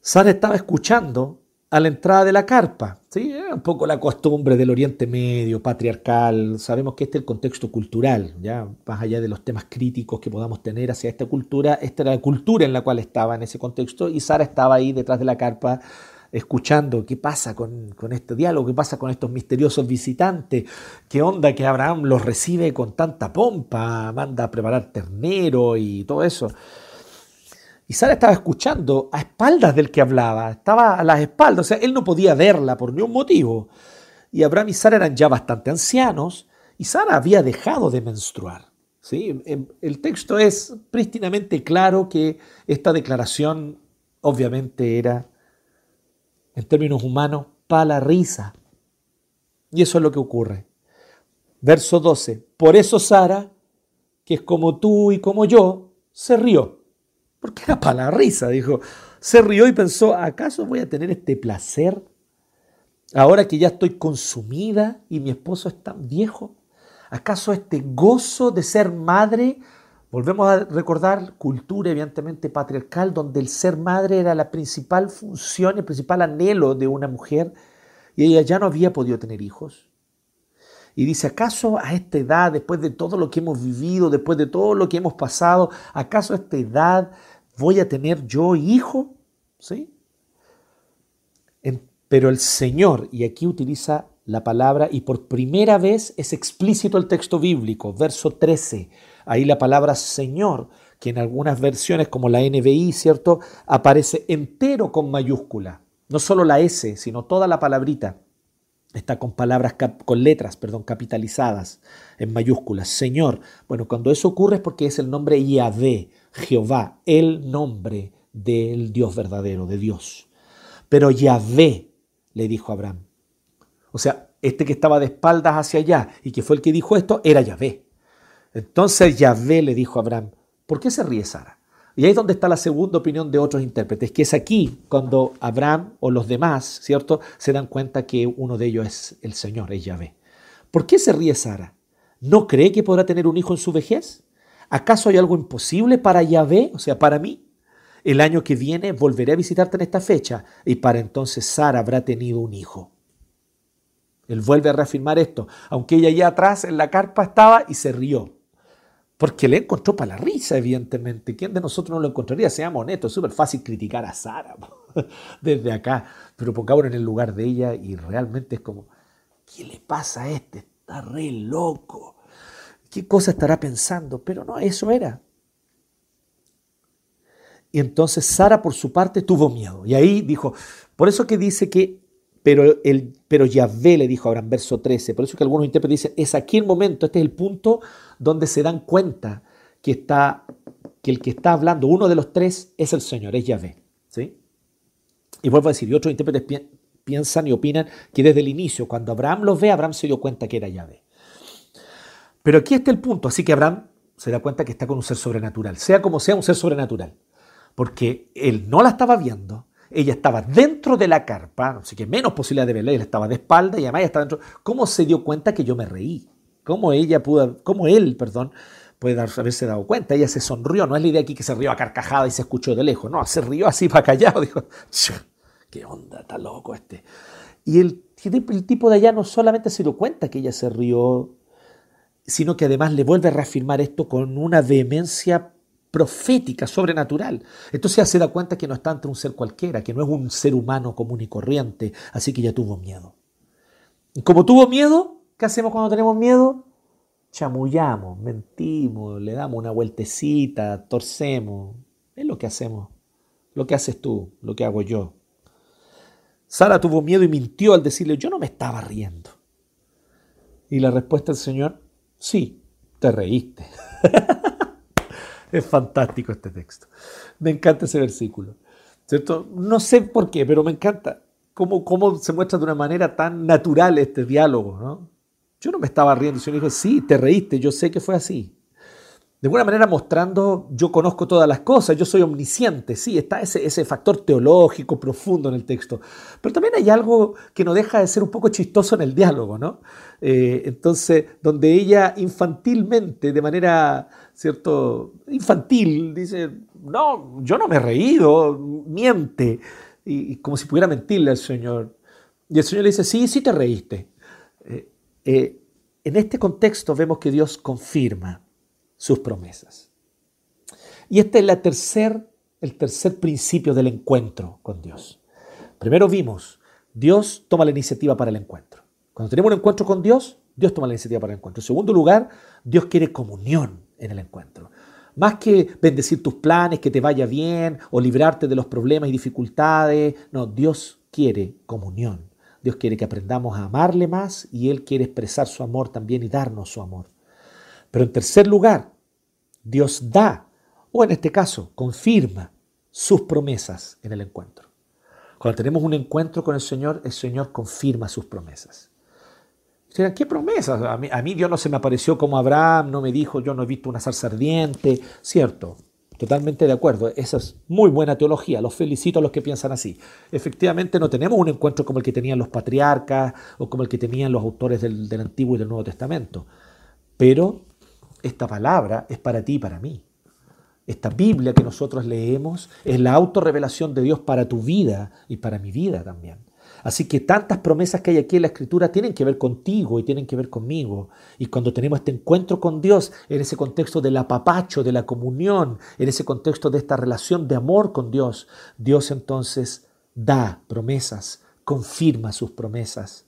Sara estaba escuchando a la entrada de la carpa. ¿sí? un poco la costumbre del Oriente Medio, patriarcal. Sabemos que este es el contexto cultural, ya más allá de los temas críticos que podamos tener hacia esta cultura. Esta era la cultura en la cual estaba en ese contexto y Sara estaba ahí detrás de la carpa escuchando qué pasa con, este diálogo, qué pasa con estos misteriosos visitantes, qué onda que Abraham los recibe con tanta pompa, manda a preparar ternero y todo eso. Y Sara estaba escuchando a espaldas del que hablaba, estaba a las espaldas, o sea, él no podía verla por ningún motivo. Y Abraham y Sara eran ya bastante ancianos y Sara había dejado de menstruar. ¿sí? El texto es prístinamente claro que esta declaración obviamente era en términos humanos, para la risa. Y eso es lo que ocurre. Verso 12. Por eso Sara, que es como tú y como yo, se rió. Porque era para la risa, dijo. Se rió y pensó, ¿acaso voy a tener este placer? Ahora que ya estoy consumida y mi esposo es tan viejo. ¿Acaso este gozo de ser madre Volvemos a recordar cultura evidentemente patriarcal, donde el ser madre era la principal función, el principal anhelo de una mujer, y ella ya no había podido tener hijos. Y dice, ¿acaso a esta edad, después de todo lo que hemos vivido, después de todo lo que hemos pasado, ¿acaso a esta edad voy a tener yo hijo? ¿Sí? pero el Señor, y aquí utiliza la palabra, y por primera vez es explícito el texto bíblico, verso 13 Ahí la palabra Señor, que en algunas versiones como la NBI, ¿cierto? Aparece entero con mayúscula. No solo la S, sino toda la palabrita. Está con palabras, con letras, perdón, capitalizadas en mayúsculas. Señor. Bueno, cuando eso ocurre es porque es el nombre Yahvé, Jehová, el nombre del Dios verdadero, de Dios. Pero Yahvé, le dijo a Abraham. O sea, este que estaba de espaldas hacia allá y que fue el que dijo esto, era Yahvé. Entonces Yahvé le dijo a Abraham, ¿por qué se ríe Sara? Y ahí es donde está la segunda opinión de otros intérpretes, que es aquí cuando Abraham o los demás, ¿cierto?, se dan cuenta que uno de ellos es el Señor, es Yahvé. ¿Por qué se ríe Sara? ¿No cree que podrá tener un hijo en su vejez? ¿Acaso hay algo imposible para Yahvé, o sea, para mí? el año que viene volveré a visitarte en esta fecha y para entonces Sara habrá tenido un hijo. Él vuelve a reafirmar esto, aunque ella allá atrás en la carpa estaba y se rió. Porque le encontró para la risa, evidentemente. ¿Quién de nosotros no lo encontraría? Seamos honestos, es súper fácil criticar a Sara desde acá, pero pongámonos en el lugar de ella y realmente es como, ¿qué le pasa a este? Está re loco. ¿Qué cosa estará pensando? Pero no, eso era. Y entonces Sara por su parte tuvo miedo. Y ahí dijo, por eso que dice que, pero, el, pero Yahvé le dijo a Abraham, verso 13, por eso que algunos intérpretes dicen, es aquí el momento, este es el punto donde se dan cuenta que, está, que el que está hablando, uno de los tres, es el Señor, es Yahvé. ¿sí? Y vuelvo a decir, y otros intérpretes piensan y opinan que desde el inicio, cuando Abraham los ve, Abraham se dio cuenta que era Yahvé. Pero aquí está el punto, así que Abraham se da cuenta que está con un ser sobrenatural, sea como sea un ser sobrenatural porque él no la estaba viendo, ella estaba dentro de la carpa, así que menos posibilidad de verla, ella estaba de espalda y además ella estaba dentro. ¿Cómo se dio cuenta que yo me reí? ¿Cómo ella pudo, cómo él, perdón, puede haberse dado cuenta? Ella se sonrió, no es la idea aquí que se rió a carcajada y se escuchó de lejos, no, se rió así para callado, dijo, qué onda, está loco este. Y el, el tipo de allá no solamente se dio cuenta que ella se rió, sino que además le vuelve a reafirmar esto con una vehemencia profética, sobrenatural. Entonces ya se da cuenta que no está ante un ser cualquiera, que no es un ser humano común y corriente, así que ya tuvo miedo. Y como tuvo miedo, ¿qué hacemos cuando tenemos miedo? Chamullamos, mentimos, le damos una vueltecita, torcemos. Es lo que hacemos. Lo que haces tú, lo que hago yo. Sara tuvo miedo y mintió al decirle, yo no me estaba riendo. Y la respuesta del Señor, sí, te reíste. Es fantástico este texto. Me encanta ese versículo. ¿Cierto? No sé por qué, pero me encanta cómo, cómo se muestra de una manera tan natural este diálogo. ¿no? Yo no me estaba riendo, Señor dijo, sí, te reíste, yo sé que fue así de alguna manera mostrando yo conozco todas las cosas, yo soy omnisciente, sí, está ese, ese factor teológico profundo en el texto, pero también hay algo que no deja de ser un poco chistoso en el diálogo, ¿no? Eh, entonces, donde ella infantilmente, de manera, ¿cierto? Infantil, dice, no, yo no me he reído, miente, y, como si pudiera mentirle al Señor. Y el Señor le dice, sí, sí te reíste. Eh, eh, en este contexto vemos que Dios confirma sus promesas. Y este es la tercer, el tercer principio del encuentro con Dios. Primero vimos, Dios toma la iniciativa para el encuentro. Cuando tenemos un encuentro con Dios, Dios toma la iniciativa para el encuentro. En segundo lugar, Dios quiere comunión en el encuentro. Más que bendecir tus planes, que te vaya bien o librarte de los problemas y dificultades, no, Dios quiere comunión. Dios quiere que aprendamos a amarle más y Él quiere expresar su amor también y darnos su amor. Pero en tercer lugar, Dios da, o en este caso, confirma sus promesas en el encuentro. Cuando tenemos un encuentro con el Señor, el Señor confirma sus promesas. ¿Qué promesas? A mí, a mí, Dios no se me apareció como Abraham, no me dijo, yo no he visto una zarza ardiente. Cierto, totalmente de acuerdo. Esa es muy buena teología. Los felicito a los que piensan así. Efectivamente, no tenemos un encuentro como el que tenían los patriarcas o como el que tenían los autores del, del Antiguo y del Nuevo Testamento. Pero esta palabra es para ti y para mí. Esta Biblia que nosotros leemos es la autorrevelación de Dios para tu vida y para mi vida también. Así que tantas promesas que hay aquí en la Escritura tienen que ver contigo y tienen que ver conmigo. Y cuando tenemos este encuentro con Dios, en ese contexto del apapacho, de la comunión, en ese contexto de esta relación de amor con Dios, Dios entonces da promesas, confirma sus promesas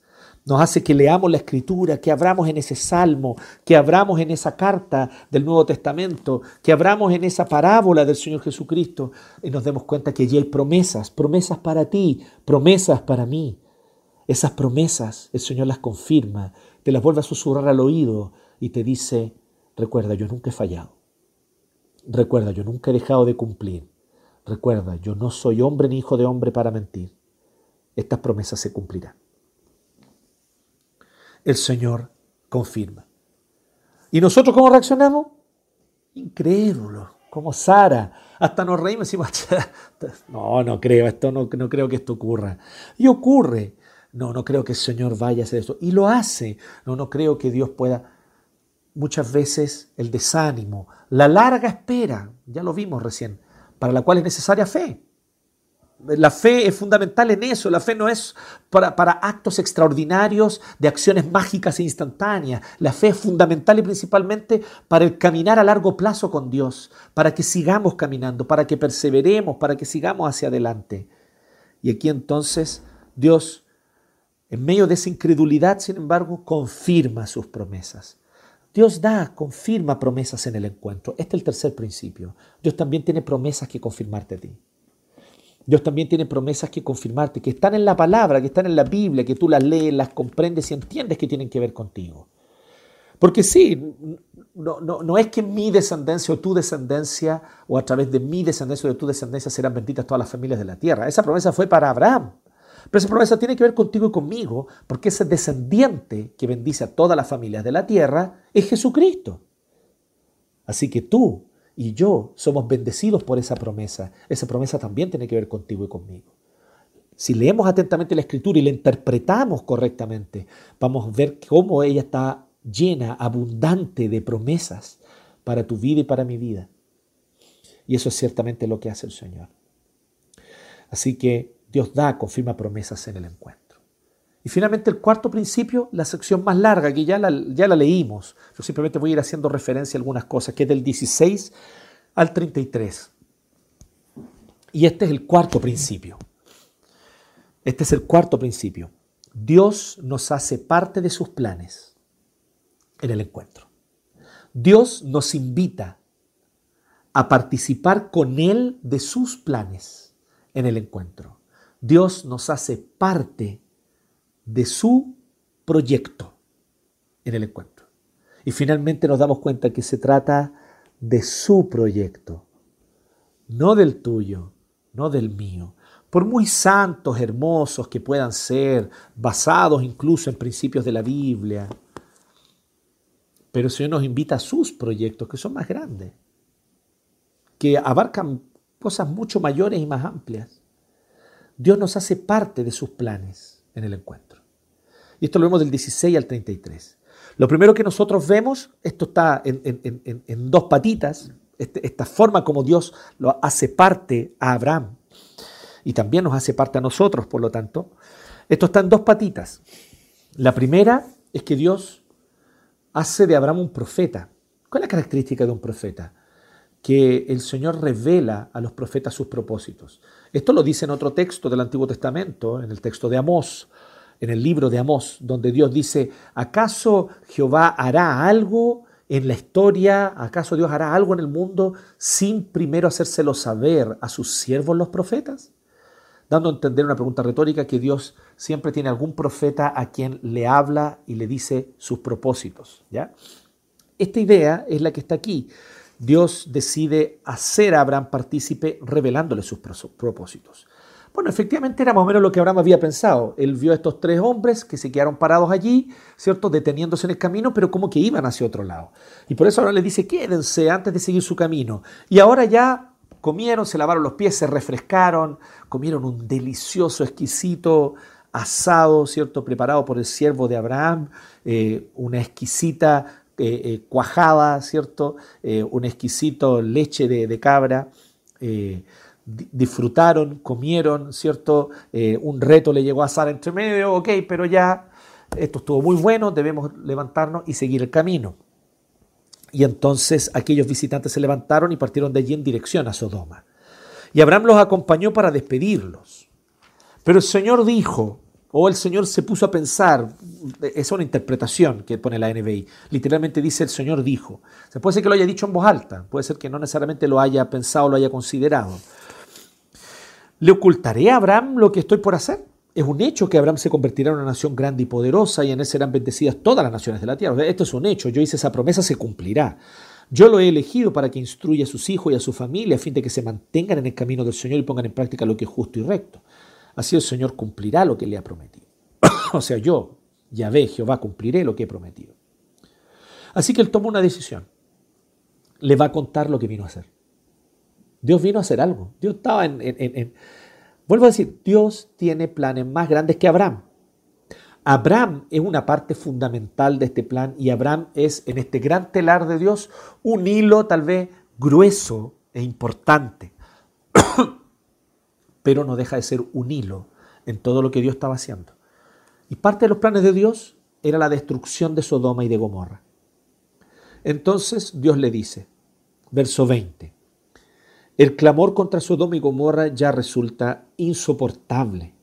nos hace que leamos la escritura, que abramos en ese salmo, que abramos en esa carta del Nuevo Testamento, que abramos en esa parábola del Señor Jesucristo y nos demos cuenta que allí hay promesas, promesas para ti, promesas para mí. Esas promesas el Señor las confirma, te las vuelve a susurrar al oído y te dice, recuerda, yo nunca he fallado. Recuerda, yo nunca he dejado de cumplir. Recuerda, yo no soy hombre ni hijo de hombre para mentir. Estas promesas se cumplirán el Señor confirma. ¿Y nosotros cómo reaccionamos? Incrédulo, como Sara. Hasta nos reímos y decimos, no, no creo, esto no, no creo que esto ocurra. Y ocurre. No, no creo que el Señor vaya a hacer esto. Y lo hace. No, no creo que Dios pueda. Muchas veces el desánimo, la larga espera, ya lo vimos recién, para la cual es necesaria fe. La fe es fundamental en eso. La fe no es para, actos extraordinarios de acciones mágicas e instantáneas. La fe es fundamental y principalmente para el caminar a largo plazo con Dios, para que sigamos caminando, para que perseveremos, para que sigamos hacia adelante. Y aquí entonces Dios, en medio de esa incredulidad, sin embargo, confirma sus promesas. Dios da, confirma promesas en el encuentro. Este es el tercer principio. Dios también tiene promesas que confirmarte a ti. Dios también tiene promesas que confirmarte, que están en la palabra, que están en la Biblia, que tú las lees, las comprendes y entiendes que tienen que ver contigo. Porque sí, no, es que mi descendencia o tu descendencia o a través de mi descendencia o de tu descendencia serán benditas todas las familias de la tierra. Esa promesa fue para Abraham. Pero esa promesa tiene que ver contigo y conmigo, porque ese descendiente que bendice a todas las familias de la tierra es Jesucristo. Así que tú y yo somos bendecidos por esa promesa. Esa promesa también tiene que ver contigo y conmigo. Si leemos atentamente la escritura y la interpretamos correctamente, vamos a ver cómo ella está llena, abundante de promesas para tu vida y para mi vida. Y eso es ciertamente lo que hace el Señor. Así que Dios da, confirma promesas en el encuentro. Y finalmente el cuarto principio, la sección más larga, que ya la, ya la leímos. Yo simplemente voy a ir haciendo referencia a algunas cosas, que es del 16 al 33. Y este es el cuarto principio. Este es el cuarto principio. Dios nos hace parte de sus planes en el encuentro. Dios nos invita a participar con Él de sus planes en el encuentro. Dios nos hace parte de su proyecto en el encuentro. Y finalmente nos damos cuenta que se trata de su proyecto, no del tuyo, no del mío. Por muy santos, hermosos que puedan ser, basados incluso en principios de la Biblia, pero el Señor nos invita a sus proyectos que son más grandes, que abarcan cosas mucho mayores y más amplias. Dios nos hace parte de sus planes en el encuentro. Y esto lo vemos del 16 al 33. Lo primero que nosotros vemos, esto está en, dos patitas, este, esta forma como Dios lo hace parte a Abraham y también nos hace parte a nosotros, por lo tanto. Esto está en dos patitas. La primera es que Dios hace de Abraham un profeta. ¿Cuál es la característica de un profeta? Que el Señor revela a los profetas sus propósitos. Esto lo dice en otro texto del Antiguo Testamento, en el texto de Amós, en el libro de Amós, donde Dios dice, ¿acaso Jehová hará algo en la historia? ¿Acaso Dios hará algo en el mundo sin primero hacérselo saber a sus siervos los profetas? Dando a entender una pregunta retórica que Dios siempre tiene algún profeta a quien le habla y le dice sus propósitos. ¿ya? Esta idea es la que está aquí. Dios decide hacer a Abraham partícipe revelándole sus propósitos. Bueno, efectivamente era más o menos lo que Abraham había pensado. Él vio a estos tres hombres que se quedaron parados allí, ¿cierto? Deteniéndose en el camino, pero como que iban hacia otro lado. Y por eso ahora le dice, quédense antes de seguir su camino. Y ahora ya comieron, se lavaron los pies, se refrescaron, comieron un delicioso, exquisito asado, ¿cierto? Preparado por el siervo de Abraham, eh, una exquisita eh, eh, cuajada, ¿cierto? Un exquisito leche de, cabra. Disfrutaron, comieron, ¿cierto? un reto le llegó a Sara entre medio, ok, pero ya esto estuvo muy bueno, debemos levantarnos y seguir el camino. Y entonces aquellos visitantes se levantaron y partieron de allí en dirección a Sodoma. Y Abraham los acompañó para despedirlos. Pero el Señor dijo, o el Señor se puso a pensar, es una interpretación que pone la NBI, literalmente dice el Señor dijo. Se puede ser que lo haya dicho en voz alta, puede ser que no necesariamente lo haya pensado lo haya considerado. ¿Le ocultaré a Abraham lo que estoy por hacer? Es un hecho que Abraham se convertirá en una nación grande y poderosa y en él serán bendecidas todas las naciones de la tierra. Esto es un hecho, yo hice esa promesa, se cumplirá. Yo lo he elegido para que instruya a sus hijos y a su familia a fin de que se mantengan en el camino del Señor y pongan en práctica lo que es justo y recto. Así el Señor cumplirá lo que le ha prometido. o sea, yo, Yahvé, Jehová, cumpliré lo que he prometido. Así que él toma una decisión. Le va a contar lo que vino a hacer. Dios vino a hacer algo. Dios estaba en, en, Vuelvo a decir, Dios tiene planes más grandes que Abraham. Abraham es una parte fundamental de este plan y Abraham es en este gran telar de Dios un hilo tal vez grueso e importante. pero no deja de ser un hilo en todo lo que Dios estaba haciendo. Y parte de los planes de Dios era la destrucción de Sodoma y de Gomorra. Entonces Dios le dice, verso 20, el clamor contra Sodoma y Gomorra ya resulta insoportable.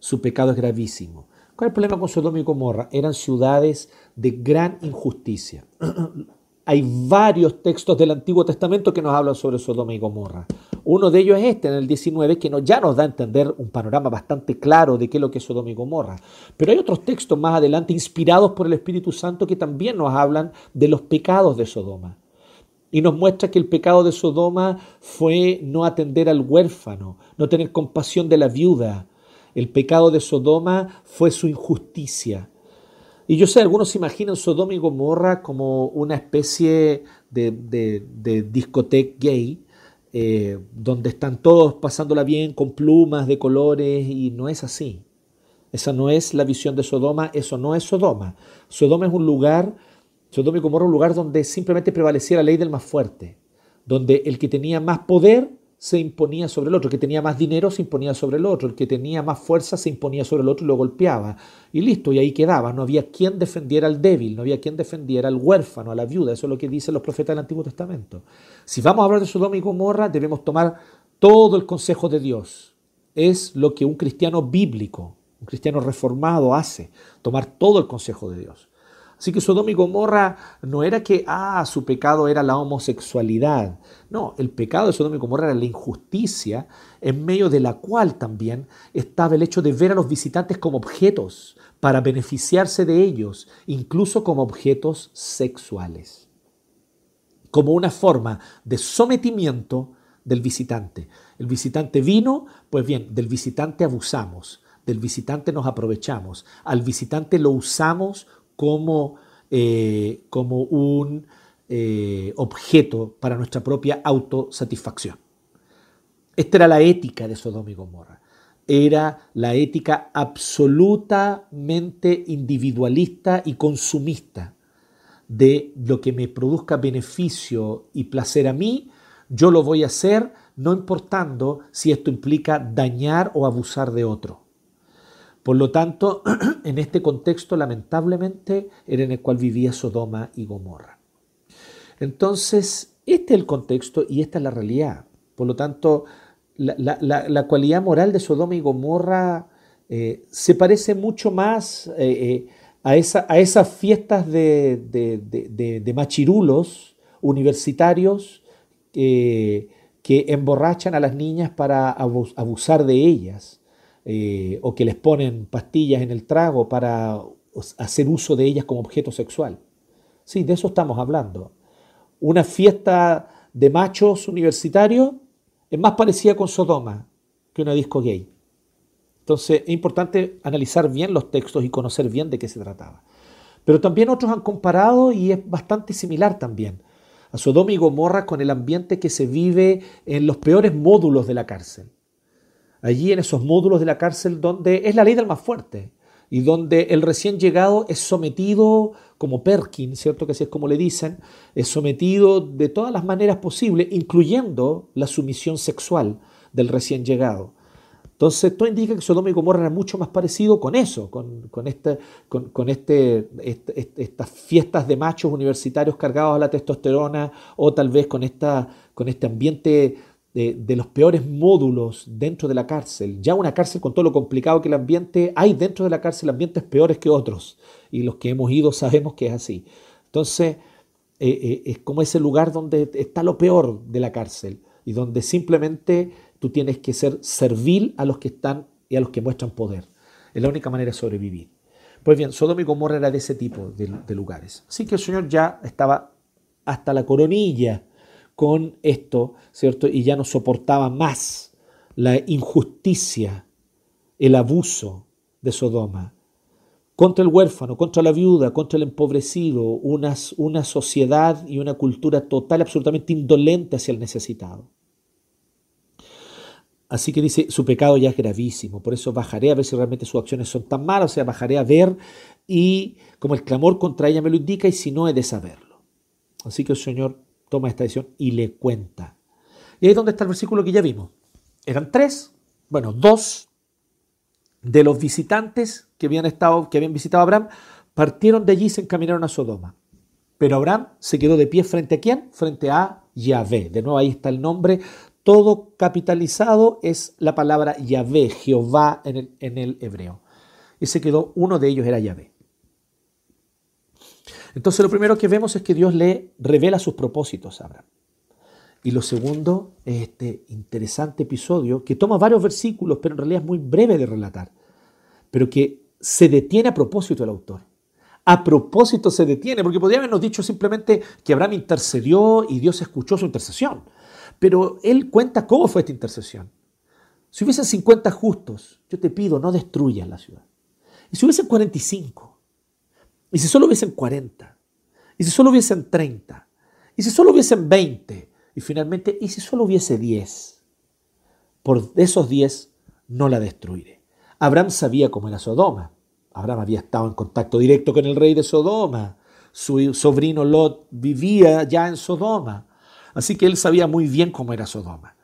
Su pecado es gravísimo. ¿Cuál es el problema con Sodoma y Gomorra? Eran ciudades de gran injusticia. Hay varios textos del Antiguo Testamento que nos hablan sobre Sodoma y Gomorra. Uno de ellos es este, en el 19, que ya nos da a entender un panorama bastante claro de qué es lo que es Sodoma y Gomorra. Pero hay otros textos más adelante inspirados por el Espíritu Santo que también nos hablan de los pecados de Sodoma. Y nos muestra que el pecado de Sodoma fue no atender al huérfano, no tener compasión de la viuda. El pecado de Sodoma fue su injusticia. Y yo sé, algunos imaginan Sodoma y Gomorra como una especie de, de, discoteca gay, eh, donde están todos pasándola bien con plumas de colores, y no es así. Esa no es la visión de Sodoma, eso no es Sodoma. Sodoma es un lugar, Sodoma y Gomorra un lugar donde simplemente prevalecía la ley del más fuerte, donde el que tenía más poder se imponía sobre el otro, el que tenía más dinero se imponía sobre el otro, el que tenía más fuerza se imponía sobre el otro y lo golpeaba. Y listo, y ahí quedaba. No había quien defendiera al débil, no había quien defendiera al huérfano, a la viuda. Eso es lo que dicen los profetas del Antiguo Testamento. Si vamos a hablar de Sodoma y Gomorra, debemos tomar todo el consejo de Dios. Es lo que un cristiano bíblico, un cristiano reformado hace, tomar todo el consejo de Dios. Así que Sodoma y Gomorra no era que, ah, su pecado era la homosexualidad. No, el pecado de Sodoma y Gomorra era la injusticia en medio de la cual también estaba el hecho de ver a los visitantes como objetos para beneficiarse de ellos, incluso como objetos sexuales. Como una forma de sometimiento del visitante. El visitante vino, pues bien, del visitante abusamos, del visitante nos aprovechamos, al visitante lo usamos como, eh, como un eh, objeto para nuestra propia autosatisfacción. Esta era la ética de Sodoma y Gomorra. Era la ética absolutamente individualista y consumista de lo que me produzca beneficio y placer a mí, yo lo voy a hacer no importando si esto implica dañar o abusar de otro. Por lo tanto, en este contexto, lamentablemente, era en el cual vivía Sodoma y Gomorra. Entonces, este es el contexto y esta es la realidad. Por lo tanto, la, cualidad moral de Sodoma y Gomorra eh, se parece mucho más eh, eh, a, esa, a, esas fiestas de, machirulos universitarios que emborrachan a las niñas para abusar de ellas. Eh, o que les ponen pastillas en el trago para hacer uso de ellas como objeto sexual. Sí, de eso estamos hablando. Una fiesta de machos universitarios es más parecida con Sodoma que una disco gay. Entonces es importante analizar bien los textos y conocer bien de qué se trataba. Pero también otros han comparado y es bastante similar también a Sodoma y Gomorra con el ambiente que se vive en los peores módulos de la cárcel allí en esos módulos de la cárcel donde es la ley del más fuerte y donde el recién llegado es sometido como Perkin, ¿cierto? Que así es como le dicen, es sometido de todas las maneras posibles, incluyendo la sumisión sexual del recién llegado. Entonces, esto indica que Sodoma y Gomorra era mucho más parecido con eso, con, con, este, con, este, este, estas fiestas de machos universitarios cargados a la testosterona o tal vez con, esta, con este ambiente de, los peores módulos dentro de la cárcel. Ya una cárcel con todo lo complicado que el ambiente, hay dentro de la cárcel ambientes peores que otros. Y los que hemos ido sabemos que es así. Entonces, eh, eh, es como ese lugar donde está lo peor de la cárcel y donde simplemente tú tienes que ser servil a los que están y a los que muestran poder. Es la única manera de sobrevivir. Pues bien, Sodoma y Gomorra era de ese tipo de, de lugares. Así que el Señor ya estaba hasta la coronilla con esto, ¿cierto? Y ya no soportaba más la injusticia, el abuso de Sodoma. Contra el huérfano, contra la viuda, contra el empobrecido, una, una sociedad y una cultura total, absolutamente indolente hacia el necesitado. Así que dice, su pecado ya es gravísimo, por eso bajaré a ver si realmente sus acciones son tan malas, o sea, bajaré a ver y como el clamor contra ella me lo indica y si no he de saberlo. Así que el Señor toma esta decisión y le cuenta. Y ahí es donde está el versículo que ya vimos. Eran tres, bueno, dos de los visitantes que habían, estado, que habían visitado a Abraham partieron de allí y se encaminaron a Sodoma. Pero Abraham se quedó de pie frente a quién? Frente a Yahvé. De nuevo ahí está el nombre. Todo capitalizado es la palabra Yahvé, Jehová en el, en el hebreo. Y se quedó, uno de ellos era Yahvé. Entonces lo primero que vemos es que Dios le revela sus propósitos a Abraham. Y lo segundo es este interesante episodio que toma varios versículos, pero en realidad es muy breve de relatar, pero que se detiene a propósito el autor. A propósito se detiene, porque podría habernos dicho simplemente que Abraham intercedió y Dios escuchó su intercesión. Pero él cuenta cómo fue esta intercesión. Si hubiesen 50 justos, yo te pido, no destruyas la ciudad. Y si hubiesen 45, y si solo hubiesen 40, y si solo hubiesen 30, y si solo hubiesen 20, y finalmente, ¿y si solo hubiese diez? Por esos diez no la destruiré. Abraham sabía cómo era Sodoma. Abraham había estado en contacto directo con el rey de Sodoma. Su sobrino Lot vivía ya en Sodoma. Así que él sabía muy bien cómo era Sodoma.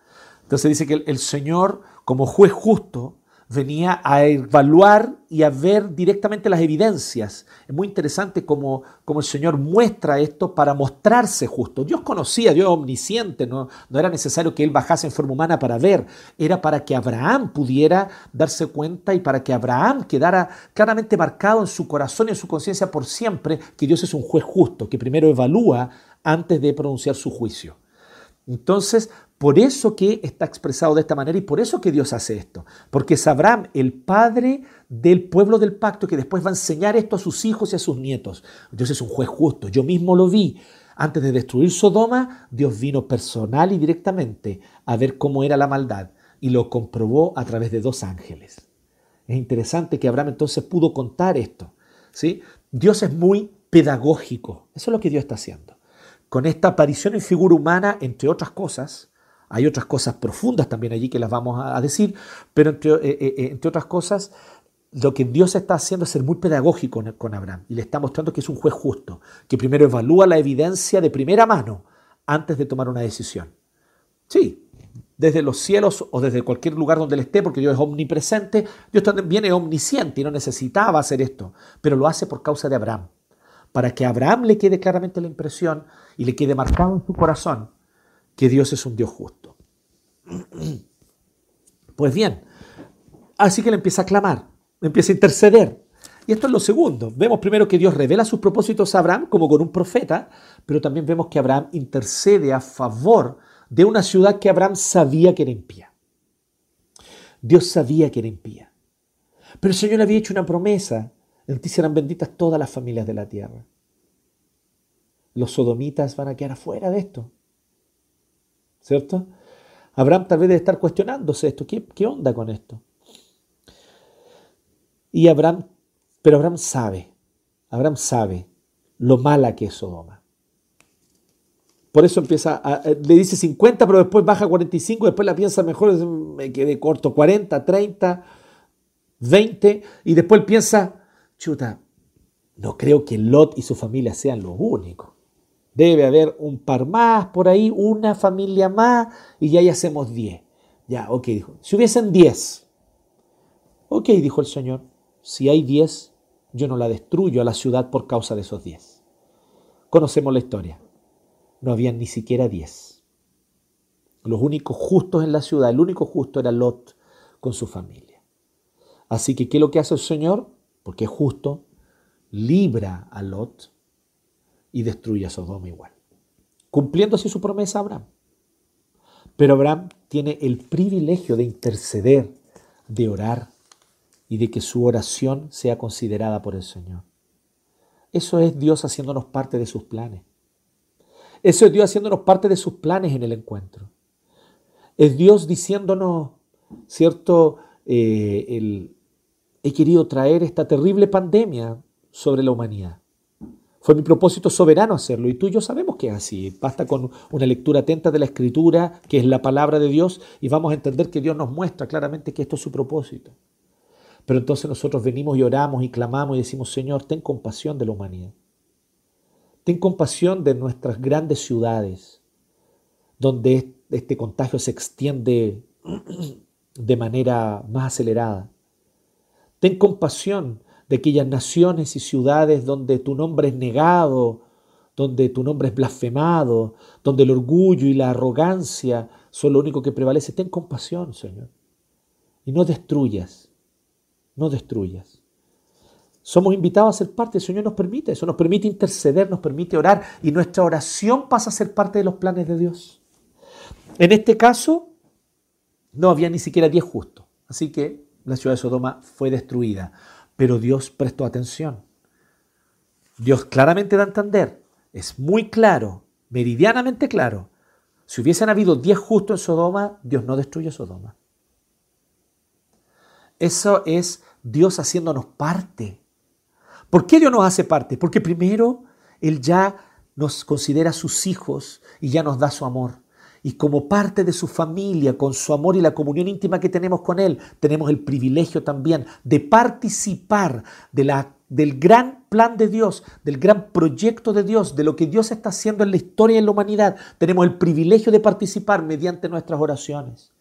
Entonces dice que el Señor, como juez justo, venía a evaluar y a ver directamente las evidencias. Es muy interesante cómo, el Señor muestra esto para mostrarse justo. Dios conocía, Dios omnisciente, no, no era necesario que Él bajase en forma humana para ver, era para que Abraham pudiera darse cuenta y para que Abraham quedara claramente marcado en su corazón y en su conciencia por siempre que Dios es un juez justo, que primero evalúa antes de pronunciar su juicio. Entonces, por eso que está expresado de esta manera y por eso que Dios hace esto. Porque es Abraham el padre del pueblo del pacto que después va a enseñar esto a sus hijos y a sus nietos. Dios es un juez justo. Yo mismo lo vi. Antes de destruir Sodoma, Dios vino personal y directamente a ver cómo era la maldad y lo comprobó a través de dos ángeles. Es interesante que Abraham entonces pudo contar esto. ¿sí? Dios es muy pedagógico. Eso es lo que Dios está haciendo. Con esta aparición en figura humana, entre otras cosas, hay otras cosas profundas también allí que las vamos a decir, pero entre, eh, eh, eh, entre otras cosas, lo que Dios está haciendo es ser muy pedagógico con Abraham y le está mostrando que es un juez justo, que primero evalúa la evidencia de primera mano antes de tomar una decisión. Sí, desde los cielos o desde cualquier lugar donde él esté, porque Dios es omnipresente, Dios también es omnisciente y no necesitaba hacer esto, pero lo hace por causa de Abraham, para que a Abraham le quede claramente la impresión y le quede marcado en su corazón que Dios es un Dios justo. Pues bien, así que le empieza a clamar, le empieza a interceder. Y esto es lo segundo. Vemos primero que Dios revela sus propósitos a Abraham como con un profeta, pero también vemos que Abraham intercede a favor de una ciudad que Abraham sabía que era impía. Dios sabía que era impía. Pero el Señor había hecho una promesa. En ti serán benditas todas las familias de la tierra. Los sodomitas van a quedar afuera de esto. ¿Cierto? Abraham tal vez debe estar cuestionándose esto, ¿qué, qué onda con esto? Y Abraham, pero Abraham sabe, Abraham sabe lo mala que es Sodoma. Por eso empieza, le dice 50, pero después baja a 45, después la piensa mejor, me quedé corto, 40, 30, 20, y después piensa, chuta, no creo que Lot y su familia sean los únicos. Debe haber un par más por ahí, una familia más, y ya, ya hacemos diez. Ya, ok, dijo. Si hubiesen diez. Ok, dijo el Señor. Si hay diez, yo no la destruyo a la ciudad por causa de esos diez. Conocemos la historia. No habían ni siquiera diez. Los únicos justos en la ciudad, el único justo era Lot con su familia. Así que, ¿qué es lo que hace el Señor? Porque es justo, libra a Lot y destruye a Sodoma igual. Cumpliendo así su promesa a Abraham. Pero Abraham tiene el privilegio de interceder, de orar y de que su oración sea considerada por el Señor. Eso es Dios haciéndonos parte de sus planes. Eso es Dios haciéndonos parte de sus planes en el encuentro. Es Dios diciéndonos, ¿cierto? Eh, he querido traer esta terrible pandemia sobre la humanidad. Fue mi propósito soberano hacerlo y tú y yo sabemos que es así. Basta con una lectura atenta de la escritura, que es la palabra de Dios, y vamos a entender que Dios nos muestra claramente que esto es su propósito. Pero entonces nosotros venimos y oramos y clamamos y decimos, Señor, ten compasión de la humanidad. Ten compasión de nuestras grandes ciudades, donde este contagio se extiende de manera más acelerada. Ten compasión de aquellas naciones y ciudades donde tu nombre es negado, donde tu nombre es blasfemado, donde el orgullo y la arrogancia son lo único que prevalece. Ten compasión, Señor. Y no destruyas, no destruyas. Somos invitados a ser parte, el Señor nos permite eso, nos permite interceder, nos permite orar y nuestra oración pasa a ser parte de los planes de Dios. En este caso, no había ni siquiera diez justos, así que la ciudad de Sodoma fue destruida, pero Dios prestó atención. Dios claramente da a entender, es muy claro, meridianamente claro, si hubiesen habido diez justos en Sodoma, Dios no destruye Sodoma. Eso es Dios haciéndonos parte ¿Por qué Dios nos hace parte? Porque primero Él ya nos considera sus hijos y ya nos da su amor. Y como parte de su familia, con su amor y la comunión íntima que tenemos con Él, tenemos el privilegio también de participar de la, del gran plan de Dios, del gran proyecto de Dios, de lo que Dios está haciendo en la historia y en la humanidad. Tenemos el privilegio de participar mediante nuestras oraciones.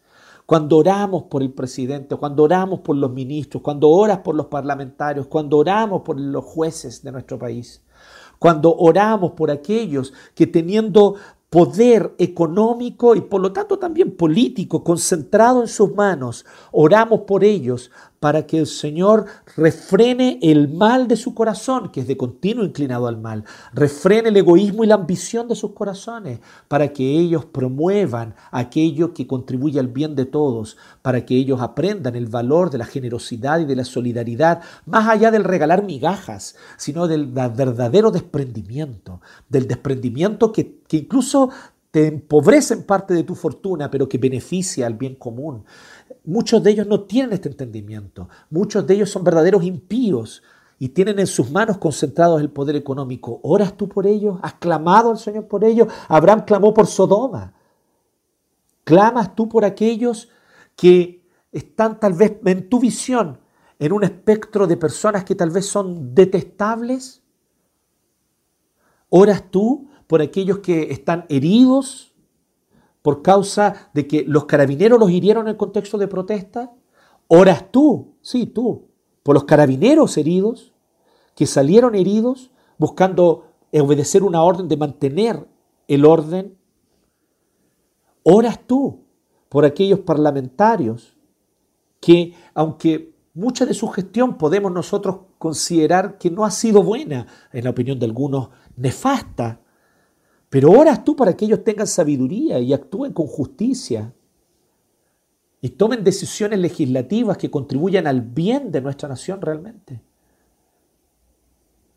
Cuando oramos por el presidente, cuando oramos por los ministros, cuando oras por los parlamentarios, cuando oramos por los jueces de nuestro país, cuando oramos por aquellos que teniendo poder económico y por lo tanto también político concentrado en sus manos, oramos por ellos para que el Señor refrene el mal de su corazón, que es de continuo inclinado al mal, refrene el egoísmo y la ambición de sus corazones, para que ellos promuevan aquello que contribuye al bien de todos, para que ellos aprendan el valor de la generosidad y de la solidaridad, más allá del regalar migajas, sino del verdadero desprendimiento, del desprendimiento que, que incluso te empobrece en parte de tu fortuna, pero que beneficia al bien común. Muchos de ellos no tienen este entendimiento. Muchos de ellos son verdaderos impíos y tienen en sus manos concentrados el poder económico. ¿Oras tú por ellos? ¿Has clamado al Señor por ellos? Abraham clamó por Sodoma. ¿Clamas tú por aquellos que están tal vez en tu visión en un espectro de personas que tal vez son detestables? ¿Oras tú por aquellos que están heridos por causa de que los carabineros los hirieron en contexto de protesta? ¿Oras tú, sí, tú, por los carabineros heridos, que salieron heridos buscando obedecer una orden de mantener el orden? ¿Oras tú por aquellos parlamentarios que, aunque mucha de su gestión podemos nosotros considerar que no ha sido buena, en la opinión de algunos, nefasta, pero oras tú para que ellos tengan sabiduría y actúen con justicia y tomen decisiones legislativas que contribuyan al bien de nuestra nación realmente.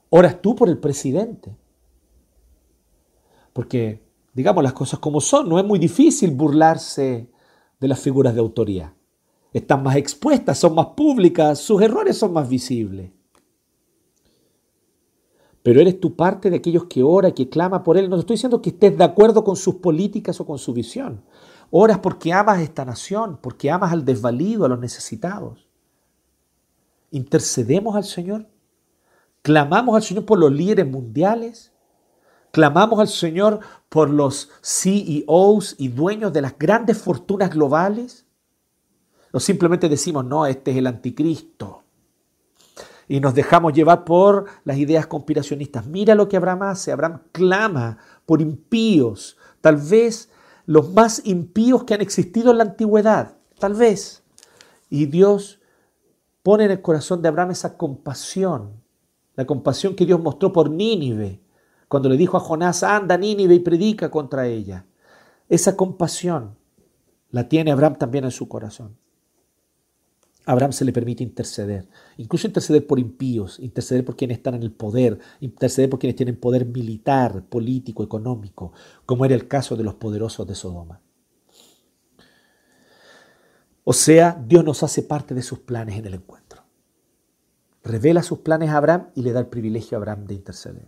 Oras tú por el presidente. Porque, digamos las cosas como son, no es muy difícil burlarse de las figuras de autoridad. Están más expuestas, son más públicas, sus errores son más visibles pero eres tu parte de aquellos que ora, que clama por Él. No te estoy diciendo que estés de acuerdo con sus políticas o con su visión. Oras porque amas esta nación, porque amas al desvalido, a los necesitados. Intercedemos al Señor. Clamamos al Señor por los líderes mundiales. Clamamos al Señor por los CEOs y dueños de las grandes fortunas globales. O simplemente decimos, no, este es el anticristo y nos dejamos llevar por las ideas conspiracionistas. Mira lo que Abraham hace. Abraham clama por impíos, tal vez los más impíos que han existido en la antigüedad, tal vez. Y Dios pone en el corazón de Abraham esa compasión, la compasión que Dios mostró por Nínive, cuando le dijo a Jonás, anda Nínive y predica contra ella. Esa compasión la tiene Abraham también en su corazón. Abraham se le permite interceder, incluso interceder por impíos, interceder por quienes están en el poder, interceder por quienes tienen poder militar, político, económico, como era el caso de los poderosos de Sodoma. O sea, Dios nos hace parte de sus planes en el encuentro. Revela sus planes a Abraham y le da el privilegio a Abraham de interceder.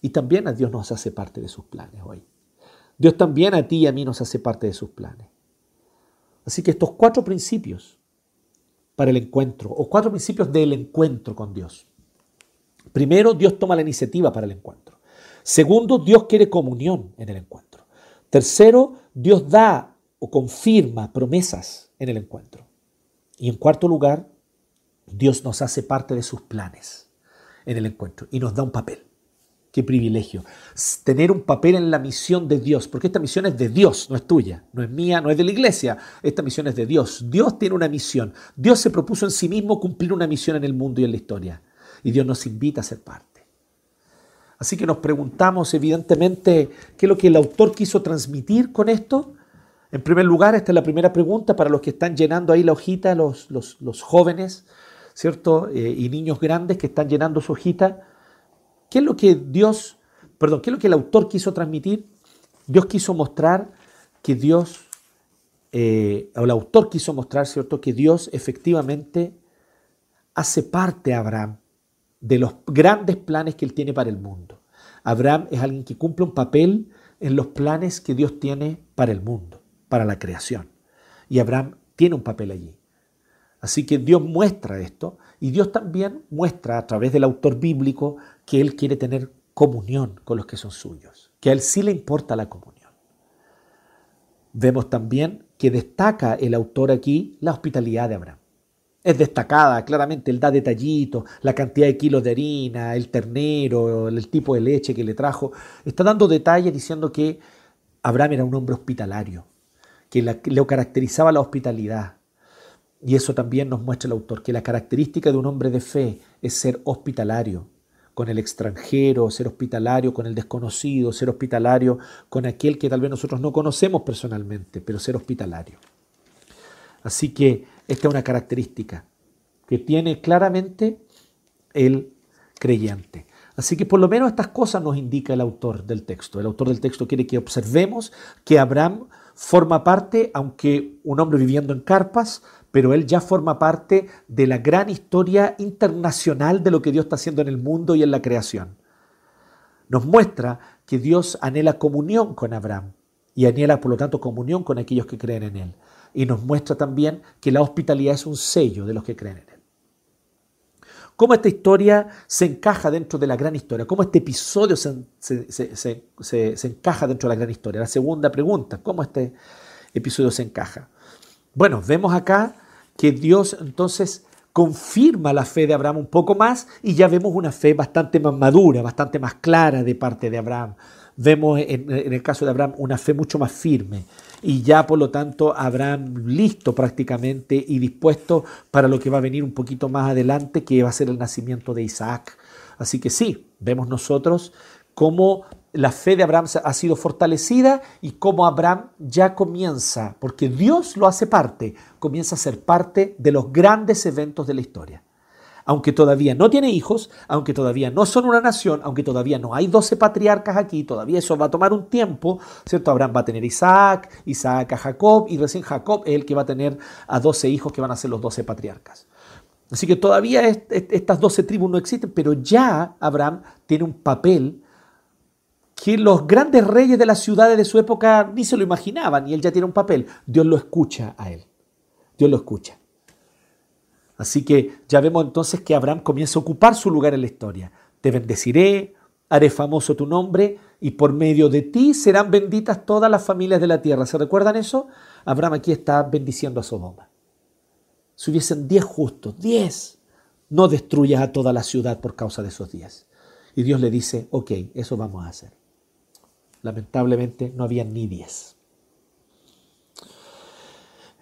Y también a Dios nos hace parte de sus planes hoy. Dios también a ti y a mí nos hace parte de sus planes. Así que estos cuatro principios para el encuentro, o cuatro principios del encuentro con Dios. Primero, Dios toma la iniciativa para el encuentro. Segundo, Dios quiere comunión en el encuentro. Tercero, Dios da o confirma promesas en el encuentro. Y en cuarto lugar, Dios nos hace parte de sus planes en el encuentro y nos da un papel. Qué privilegio. Tener un papel en la misión de Dios, porque esta misión es de Dios, no es tuya, no es mía, no es de la iglesia. Esta misión es de Dios. Dios tiene una misión. Dios se propuso en sí mismo cumplir una misión en el mundo y en la historia. Y Dios nos invita a ser parte. Así que nos preguntamos, evidentemente, qué es lo que el autor quiso transmitir con esto. En primer lugar, esta es la primera pregunta para los que están llenando ahí la hojita, los, los, jóvenes, ¿cierto? Eh, y niños grandes que están llenando su hojita. ¿Qué es lo que Dios, perdón, qué es lo que el autor quiso transmitir? Dios quiso mostrar que Dios, eh, o el autor quiso mostrar, ¿cierto?, que Dios efectivamente hace parte a Abraham de los grandes planes que él tiene para el mundo. Abraham es alguien que cumple un papel en los planes que Dios tiene para el mundo, para la creación. Y Abraham tiene un papel allí. Así que Dios muestra esto y Dios también muestra a través del autor bíblico que Él quiere tener comunión con los que son suyos, que a Él sí le importa la comunión. Vemos también que destaca el autor aquí la hospitalidad de Abraham. Es destacada, claramente, Él da detallitos, la cantidad de kilos de harina, el ternero, el tipo de leche que le trajo. Está dando detalles diciendo que Abraham era un hombre hospitalario, que le caracterizaba la hospitalidad, y eso también nos muestra el autor, que la característica de un hombre de fe es ser hospitalario con el extranjero, ser hospitalario con el desconocido, ser hospitalario con aquel que tal vez nosotros no conocemos personalmente, pero ser hospitalario. Así que esta es una característica que tiene claramente el creyente. Así que por lo menos estas cosas nos indica el autor del texto. El autor del texto quiere que observemos que Abraham forma parte, aunque un hombre viviendo en carpas, pero él ya forma parte de la gran historia internacional de lo que Dios está haciendo en el mundo y en la creación. Nos muestra que Dios anhela comunión con Abraham y anhela por lo tanto comunión con aquellos que creen en él. Y nos muestra también que la hospitalidad es un sello de los que creen en él. ¿Cómo esta historia se encaja dentro de la gran historia? ¿Cómo este episodio se, se encaja dentro de la gran historia? La segunda pregunta, ¿cómo este episodio se encaja? Bueno, vemos acá que Dios entonces confirma la fe de Abraham un poco más y ya vemos una fe bastante más madura, bastante más clara de parte de Abraham. Vemos en, el caso de Abraham una fe mucho más firme y ya por lo tanto Abraham listo prácticamente y dispuesto para lo que va a venir un poquito más adelante, que va a ser el nacimiento de Isaac. Así que sí, vemos nosotros cómo la fe de Abraham ha sido fortalecida y cómo Abraham ya comienza, porque Dios lo hace parte, comienza a ser parte de los grandes eventos de la historia. Aunque todavía no tiene hijos, aunque todavía no son una nación, aunque todavía no hay doce patriarcas aquí, todavía eso va a tomar un tiempo, ¿cierto? Abraham va a tener Isaac, Isaac a Jacob y recién Jacob es el que va a tener a doce hijos que van a ser los doce patriarcas. Así que todavía estas doce tribus no existen, pero ya Abraham tiene un papel que los grandes reyes de las ciudades de su época ni se lo imaginaban y él ya tiene un papel. Dios lo escucha a él. Dios lo escucha. Así que ya vemos entonces que Abraham comienza a ocupar su lugar en la historia. Te bendeciré, haré famoso tu nombre y por medio de ti serán benditas todas las familias de la tierra. ¿Se recuerdan eso? Abraham aquí está bendiciendo a Sodoma. Si hubiesen diez justos, diez, no destruyas a toda la ciudad por causa de esos diez. Y Dios le dice, ok, eso vamos a hacer. Lamentablemente no había ni 10.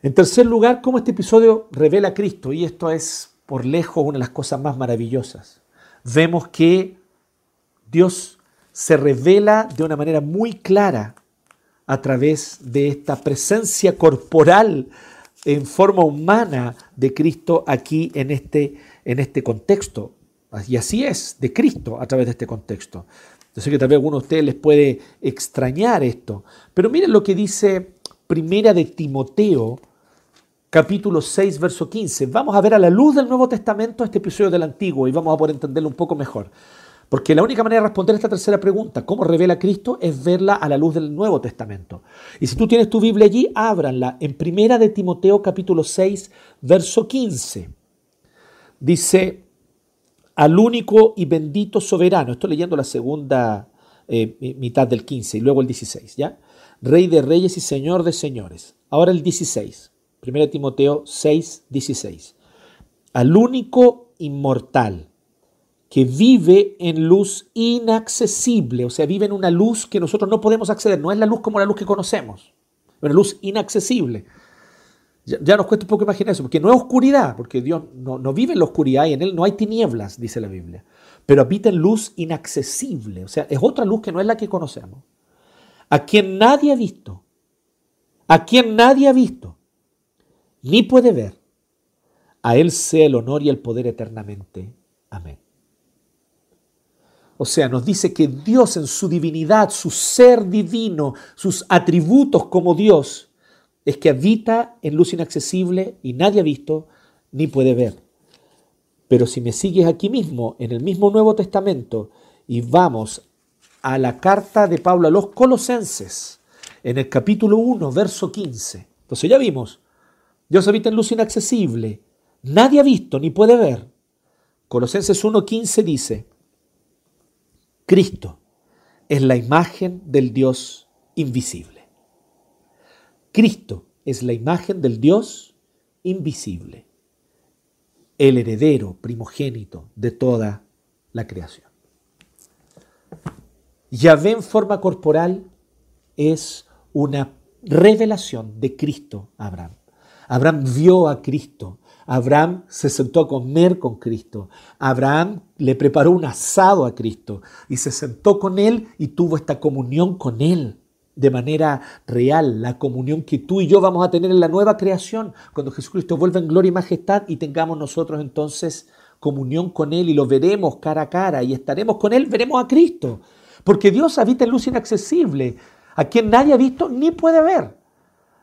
En tercer lugar, cómo este episodio revela a Cristo, y esto es por lejos una de las cosas más maravillosas. Vemos que Dios se revela de una manera muy clara a través de esta presencia corporal en forma humana de Cristo aquí en este, en este contexto. Y así es, de Cristo a través de este contexto. Yo sé que tal vez a algunos de ustedes les puede extrañar esto, pero miren lo que dice Primera de Timoteo, capítulo 6, verso 15. Vamos a ver a la luz del Nuevo Testamento este episodio del Antiguo y vamos a poder entenderlo un poco mejor. Porque la única manera de responder esta tercera pregunta, ¿cómo revela Cristo? Es verla a la luz del Nuevo Testamento. Y si tú tienes tu Biblia allí, ábranla en Primera de Timoteo capítulo 6, verso 15. Dice, al único y bendito soberano. Estoy leyendo la segunda eh, mitad del 15 y luego el 16, ¿ya? Rey de reyes y Señor de señores. Ahora el 16. 1 Timoteo 6, 16. Al único inmortal que vive en luz inaccesible, o sea, vive en una luz que nosotros no podemos acceder, no es la luz como la luz que conocemos, una luz inaccesible. Ya, nos cuesta un poco imaginar eso, porque no es oscuridad, porque Dios no, no vive en la oscuridad y en Él no hay tinieblas, dice la Biblia, pero habita en luz inaccesible, o sea, es otra luz que no es la que conocemos, a quien nadie ha visto, a quien nadie ha visto, ni puede ver, a Él sea el honor y el poder eternamente. Amén. O sea, nos dice que Dios en su divinidad, su ser divino, sus atributos como Dios, es que habita en luz inaccesible y nadie ha visto ni puede ver. Pero si me sigues aquí mismo, en el mismo Nuevo Testamento, y vamos a la carta de Pablo a los Colosenses, en el capítulo 1, verso 15. Entonces ya vimos, Dios habita en luz inaccesible, nadie ha visto ni puede ver. Colosenses 1.15 dice, Cristo es la imagen del Dios invisible. Cristo es la imagen del Dios invisible, el heredero primogénito de toda la creación. Yahvé en forma corporal es una revelación de Cristo a Abraham. Abraham vio a Cristo Abraham se sentó a comer con Cristo. Abraham le preparó un asado a Cristo y se sentó con Él y tuvo esta comunión con Él de manera real, la comunión que tú y yo vamos a tener en la nueva creación, cuando Jesucristo vuelva en gloria y majestad y tengamos nosotros entonces comunión con Él y lo veremos cara a cara y estaremos con Él, veremos a Cristo. Porque Dios habita en luz inaccesible, a quien nadie ha visto ni puede ver.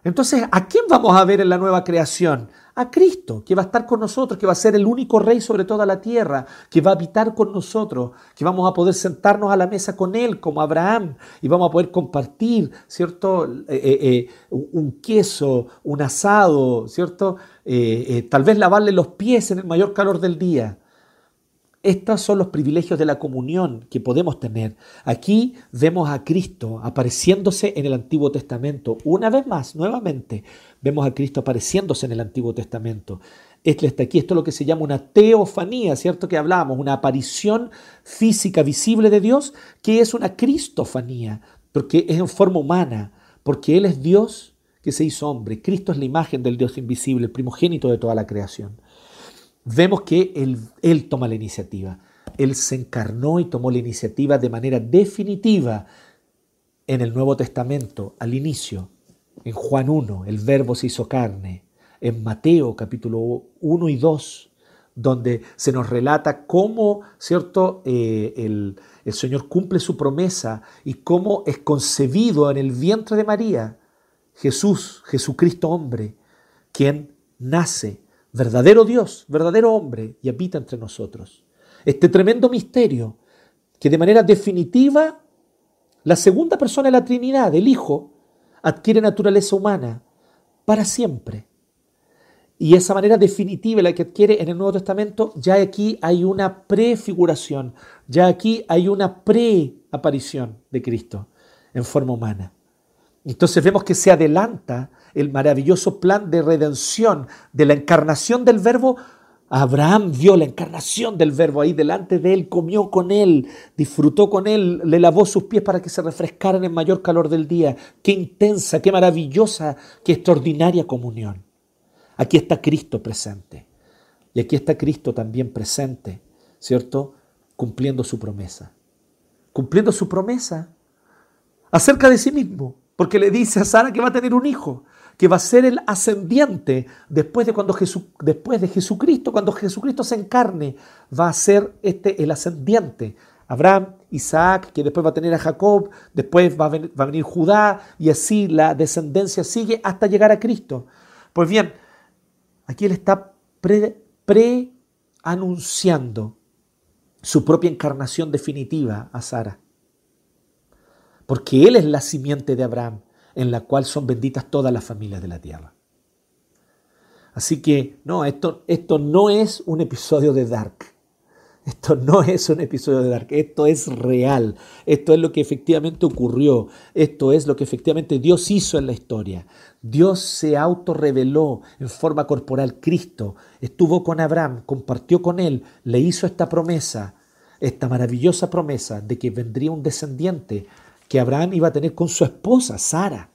Entonces, ¿a quién vamos a ver en la nueva creación? A Cristo, que va a estar con nosotros, que va a ser el único rey sobre toda la tierra, que va a habitar con nosotros, que vamos a poder sentarnos a la mesa con Él, como Abraham, y vamos a poder compartir, ¿cierto? Eh, eh, eh, un queso, un asado, ¿cierto? tal vez lavarle los pies en el mayor calor del día. Estos son los privilegios de la comunión que podemos tener. Aquí vemos a Cristo apareciéndose en el Antiguo Testamento. Una vez más, nuevamente, vemos a Cristo apareciéndose en el Antiguo Testamento. Este está aquí, esto es lo que se llama una teofanía, ¿cierto? Que hablábamos, una aparición física visible de Dios, que es una cristofanía, porque es en forma humana, porque Él es Dios que se hizo hombre. Cristo es la imagen del Dios invisible, el primogénito de toda la creación vemos que él, toma la iniciativa. Él se encarnó y tomó la iniciativa de manera definitiva en el Nuevo Testamento, al inicio, en Juan 1, el verbo se hizo carne, en Mateo capítulo 1 y 2, donde se nos relata cómo, ¿cierto?, eh, el, el Señor cumple su promesa y cómo es concebido en el vientre de María Jesús, Jesucristo hombre, quien nace verdadero Dios, verdadero hombre, y habita entre nosotros. Este tremendo misterio que de manera definitiva la segunda persona de la Trinidad, el Hijo, adquiere naturaleza humana para siempre. Y esa manera definitiva la que adquiere en el Nuevo Testamento, ya aquí hay una prefiguración, ya aquí hay una preaparición de Cristo en forma humana. Entonces vemos que se adelanta el maravilloso plan de redención de la encarnación del verbo. Abraham vio la encarnación del verbo ahí delante de él, comió con él, disfrutó con él, le lavó sus pies para que se refrescaran en mayor calor del día. Qué intensa, qué maravillosa, qué extraordinaria comunión. Aquí está Cristo presente. Y aquí está Cristo también presente, ¿cierto? Cumpliendo su promesa. Cumpliendo su promesa acerca de sí mismo porque le dice a Sara que va a tener un hijo, que va a ser el ascendiente después de, cuando después de Jesucristo, cuando Jesucristo se encarne, va a ser este el ascendiente. Abraham, Isaac, que después va a tener a Jacob, después va a, venir, va a venir Judá, y así la descendencia sigue hasta llegar a Cristo. Pues bien, aquí él está pre-anunciando su propia encarnación definitiva a Sara porque Él es la simiente de Abraham, en la cual son benditas todas las familias de la tierra. Así que, no, esto, esto no es un episodio de Dark. Esto no es un episodio de Dark, esto es real, esto es lo que efectivamente ocurrió, esto es lo que efectivamente Dios hizo en la historia. Dios se autorreveló en forma corporal, Cristo estuvo con Abraham, compartió con él, le hizo esta promesa, esta maravillosa promesa de que vendría un descendiente que Abraham iba a tener con su esposa, Sara.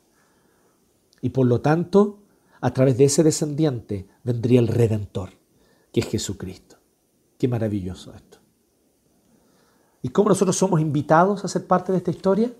Y por lo tanto, a través de ese descendiente vendría el Redentor, que es Jesucristo. Qué maravilloso esto. ¿Y cómo nosotros somos invitados a ser parte de esta historia?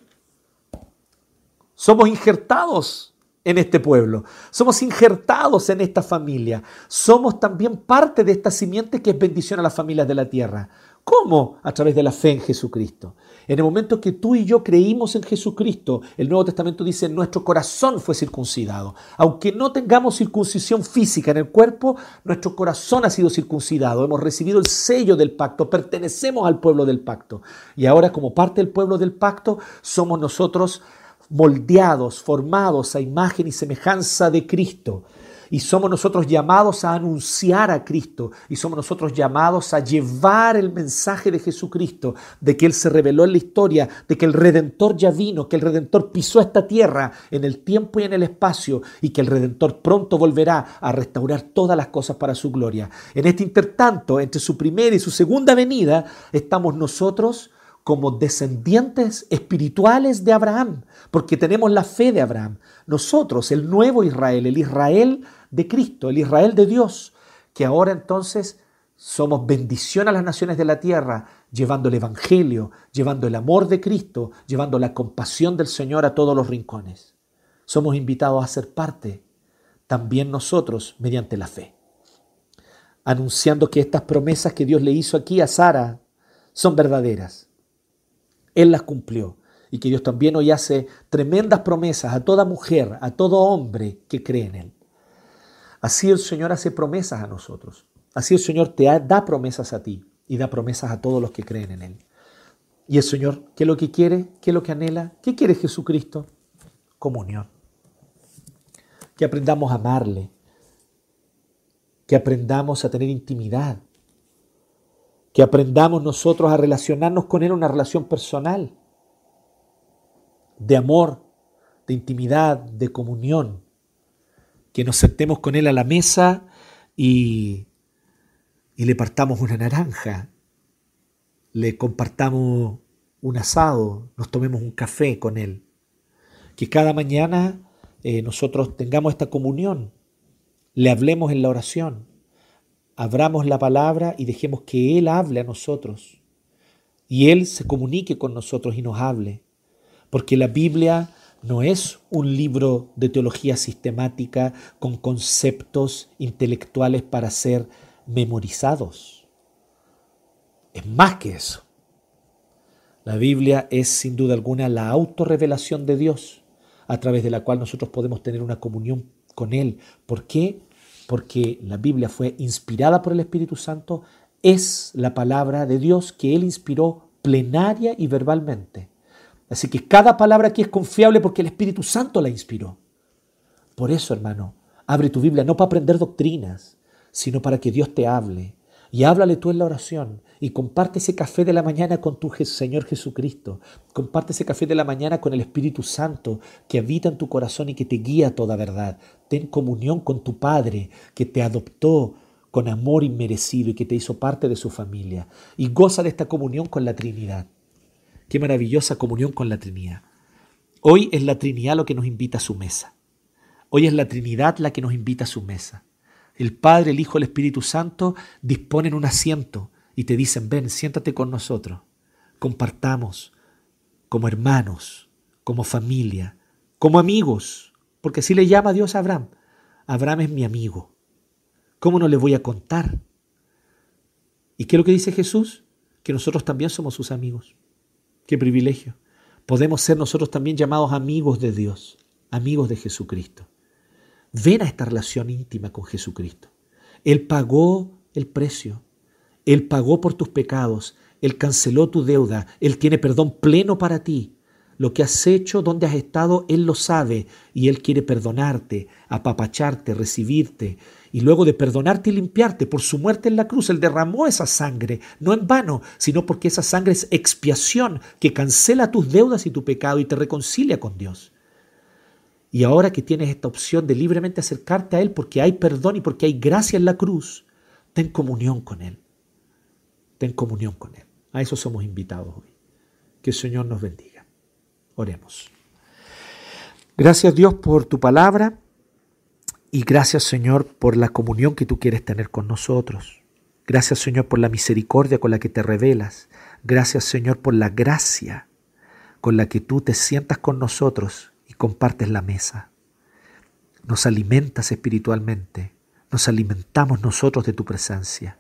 Somos injertados en este pueblo, somos injertados en esta familia, somos también parte de esta simiente que es bendición a las familias de la tierra. ¿Cómo? A través de la fe en Jesucristo. En el momento que tú y yo creímos en Jesucristo, el Nuevo Testamento dice, nuestro corazón fue circuncidado. Aunque no tengamos circuncisión física en el cuerpo, nuestro corazón ha sido circuncidado. Hemos recibido el sello del pacto, pertenecemos al pueblo del pacto. Y ahora como parte del pueblo del pacto, somos nosotros moldeados, formados a imagen y semejanza de Cristo. Y somos nosotros llamados a anunciar a Cristo y somos nosotros llamados a llevar el mensaje de Jesucristo, de que Él se reveló en la historia, de que el Redentor ya vino, que el Redentor pisó esta tierra en el tiempo y en el espacio y que el Redentor pronto volverá a restaurar todas las cosas para su gloria. En este intertanto, entre su primera y su segunda venida, estamos nosotros como descendientes espirituales de Abraham, porque tenemos la fe de Abraham. Nosotros, el nuevo Israel, el Israel de Cristo, el Israel de Dios, que ahora entonces somos bendición a las naciones de la tierra, llevando el Evangelio, llevando el amor de Cristo, llevando la compasión del Señor a todos los rincones. Somos invitados a ser parte también nosotros mediante la fe, anunciando que estas promesas que Dios le hizo aquí a Sara son verdaderas él las cumplió. Y que Dios también hoy hace tremendas promesas a toda mujer, a todo hombre que cree en Él. Así el Señor hace promesas a nosotros. Así el Señor te da promesas a ti y da promesas a todos los que creen en Él. Y el Señor, ¿qué es lo que quiere? ¿Qué es lo que anhela? ¿Qué quiere Jesucristo? Comunión. Que aprendamos a amarle. Que aprendamos a tener intimidad que aprendamos nosotros a relacionarnos con Él, una relación personal, de amor, de intimidad, de comunión, que nos sentemos con Él a la mesa y, y le partamos una naranja, le compartamos un asado, nos tomemos un café con Él, que cada mañana eh, nosotros tengamos esta comunión, le hablemos en la oración, abramos la palabra y dejemos que Él hable a nosotros. Y Él se comunique con nosotros y nos hable. Porque la Biblia no es un libro de teología sistemática con conceptos intelectuales para ser memorizados. Es más que eso. La Biblia es sin duda alguna la autorrevelación de Dios a través de la cual nosotros podemos tener una comunión con Él. ¿Por qué? porque la Biblia fue inspirada por el Espíritu Santo, es la palabra de Dios que Él inspiró plenaria y verbalmente. Así que cada palabra aquí es confiable porque el Espíritu Santo la inspiró. Por eso, hermano, abre tu Biblia no para aprender doctrinas, sino para que Dios te hable. Y háblale tú en la oración y comparte ese café de la mañana con tu Señor Jesucristo. Comparte ese café de la mañana con el Espíritu Santo que habita en tu corazón y que te guía a toda verdad. Ten comunión con tu Padre que te adoptó con amor inmerecido y que te hizo parte de su familia. Y goza de esta comunión con la Trinidad. Qué maravillosa comunión con la Trinidad. Hoy es la Trinidad lo que nos invita a su mesa. Hoy es la Trinidad la que nos invita a su mesa. El Padre, el Hijo, el Espíritu Santo disponen un asiento y te dicen, ven, siéntate con nosotros, compartamos como hermanos, como familia, como amigos, porque así le llama Dios a Abraham. Abraham es mi amigo. ¿Cómo no le voy a contar? ¿Y qué es lo que dice Jesús? Que nosotros también somos sus amigos. Qué privilegio. Podemos ser nosotros también llamados amigos de Dios, amigos de Jesucristo. Ven a esta relación íntima con Jesucristo. Él pagó el precio. Él pagó por tus pecados, Él canceló tu deuda, Él tiene perdón pleno para ti. Lo que has hecho, dónde has estado, Él lo sabe y Él quiere perdonarte, apapacharte, recibirte. Y luego de perdonarte y limpiarte por su muerte en la cruz, Él derramó esa sangre, no en vano, sino porque esa sangre es expiación que cancela tus deudas y tu pecado y te reconcilia con Dios. Y ahora que tienes esta opción de libremente acercarte a Él porque hay perdón y porque hay gracia en la cruz, ten comunión con Él. Ten comunión con Él. A eso somos invitados hoy. Que el Señor nos bendiga. Oremos. Gracias Dios por tu palabra y gracias Señor por la comunión que tú quieres tener con nosotros. Gracias Señor por la misericordia con la que te revelas. Gracias Señor por la gracia con la que tú te sientas con nosotros y compartes la mesa. Nos alimentas espiritualmente, nos alimentamos nosotros de tu presencia,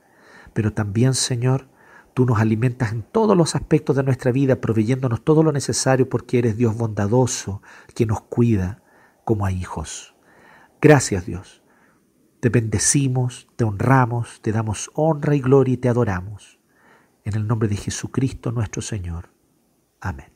pero también Señor Tú nos alimentas en todos los aspectos de nuestra vida, proveyéndonos todo lo necesario porque eres Dios bondadoso, que nos cuida como a hijos. Gracias Dios. Te bendecimos, te honramos, te damos honra y gloria y te adoramos. En el nombre de Jesucristo nuestro Señor. Amén.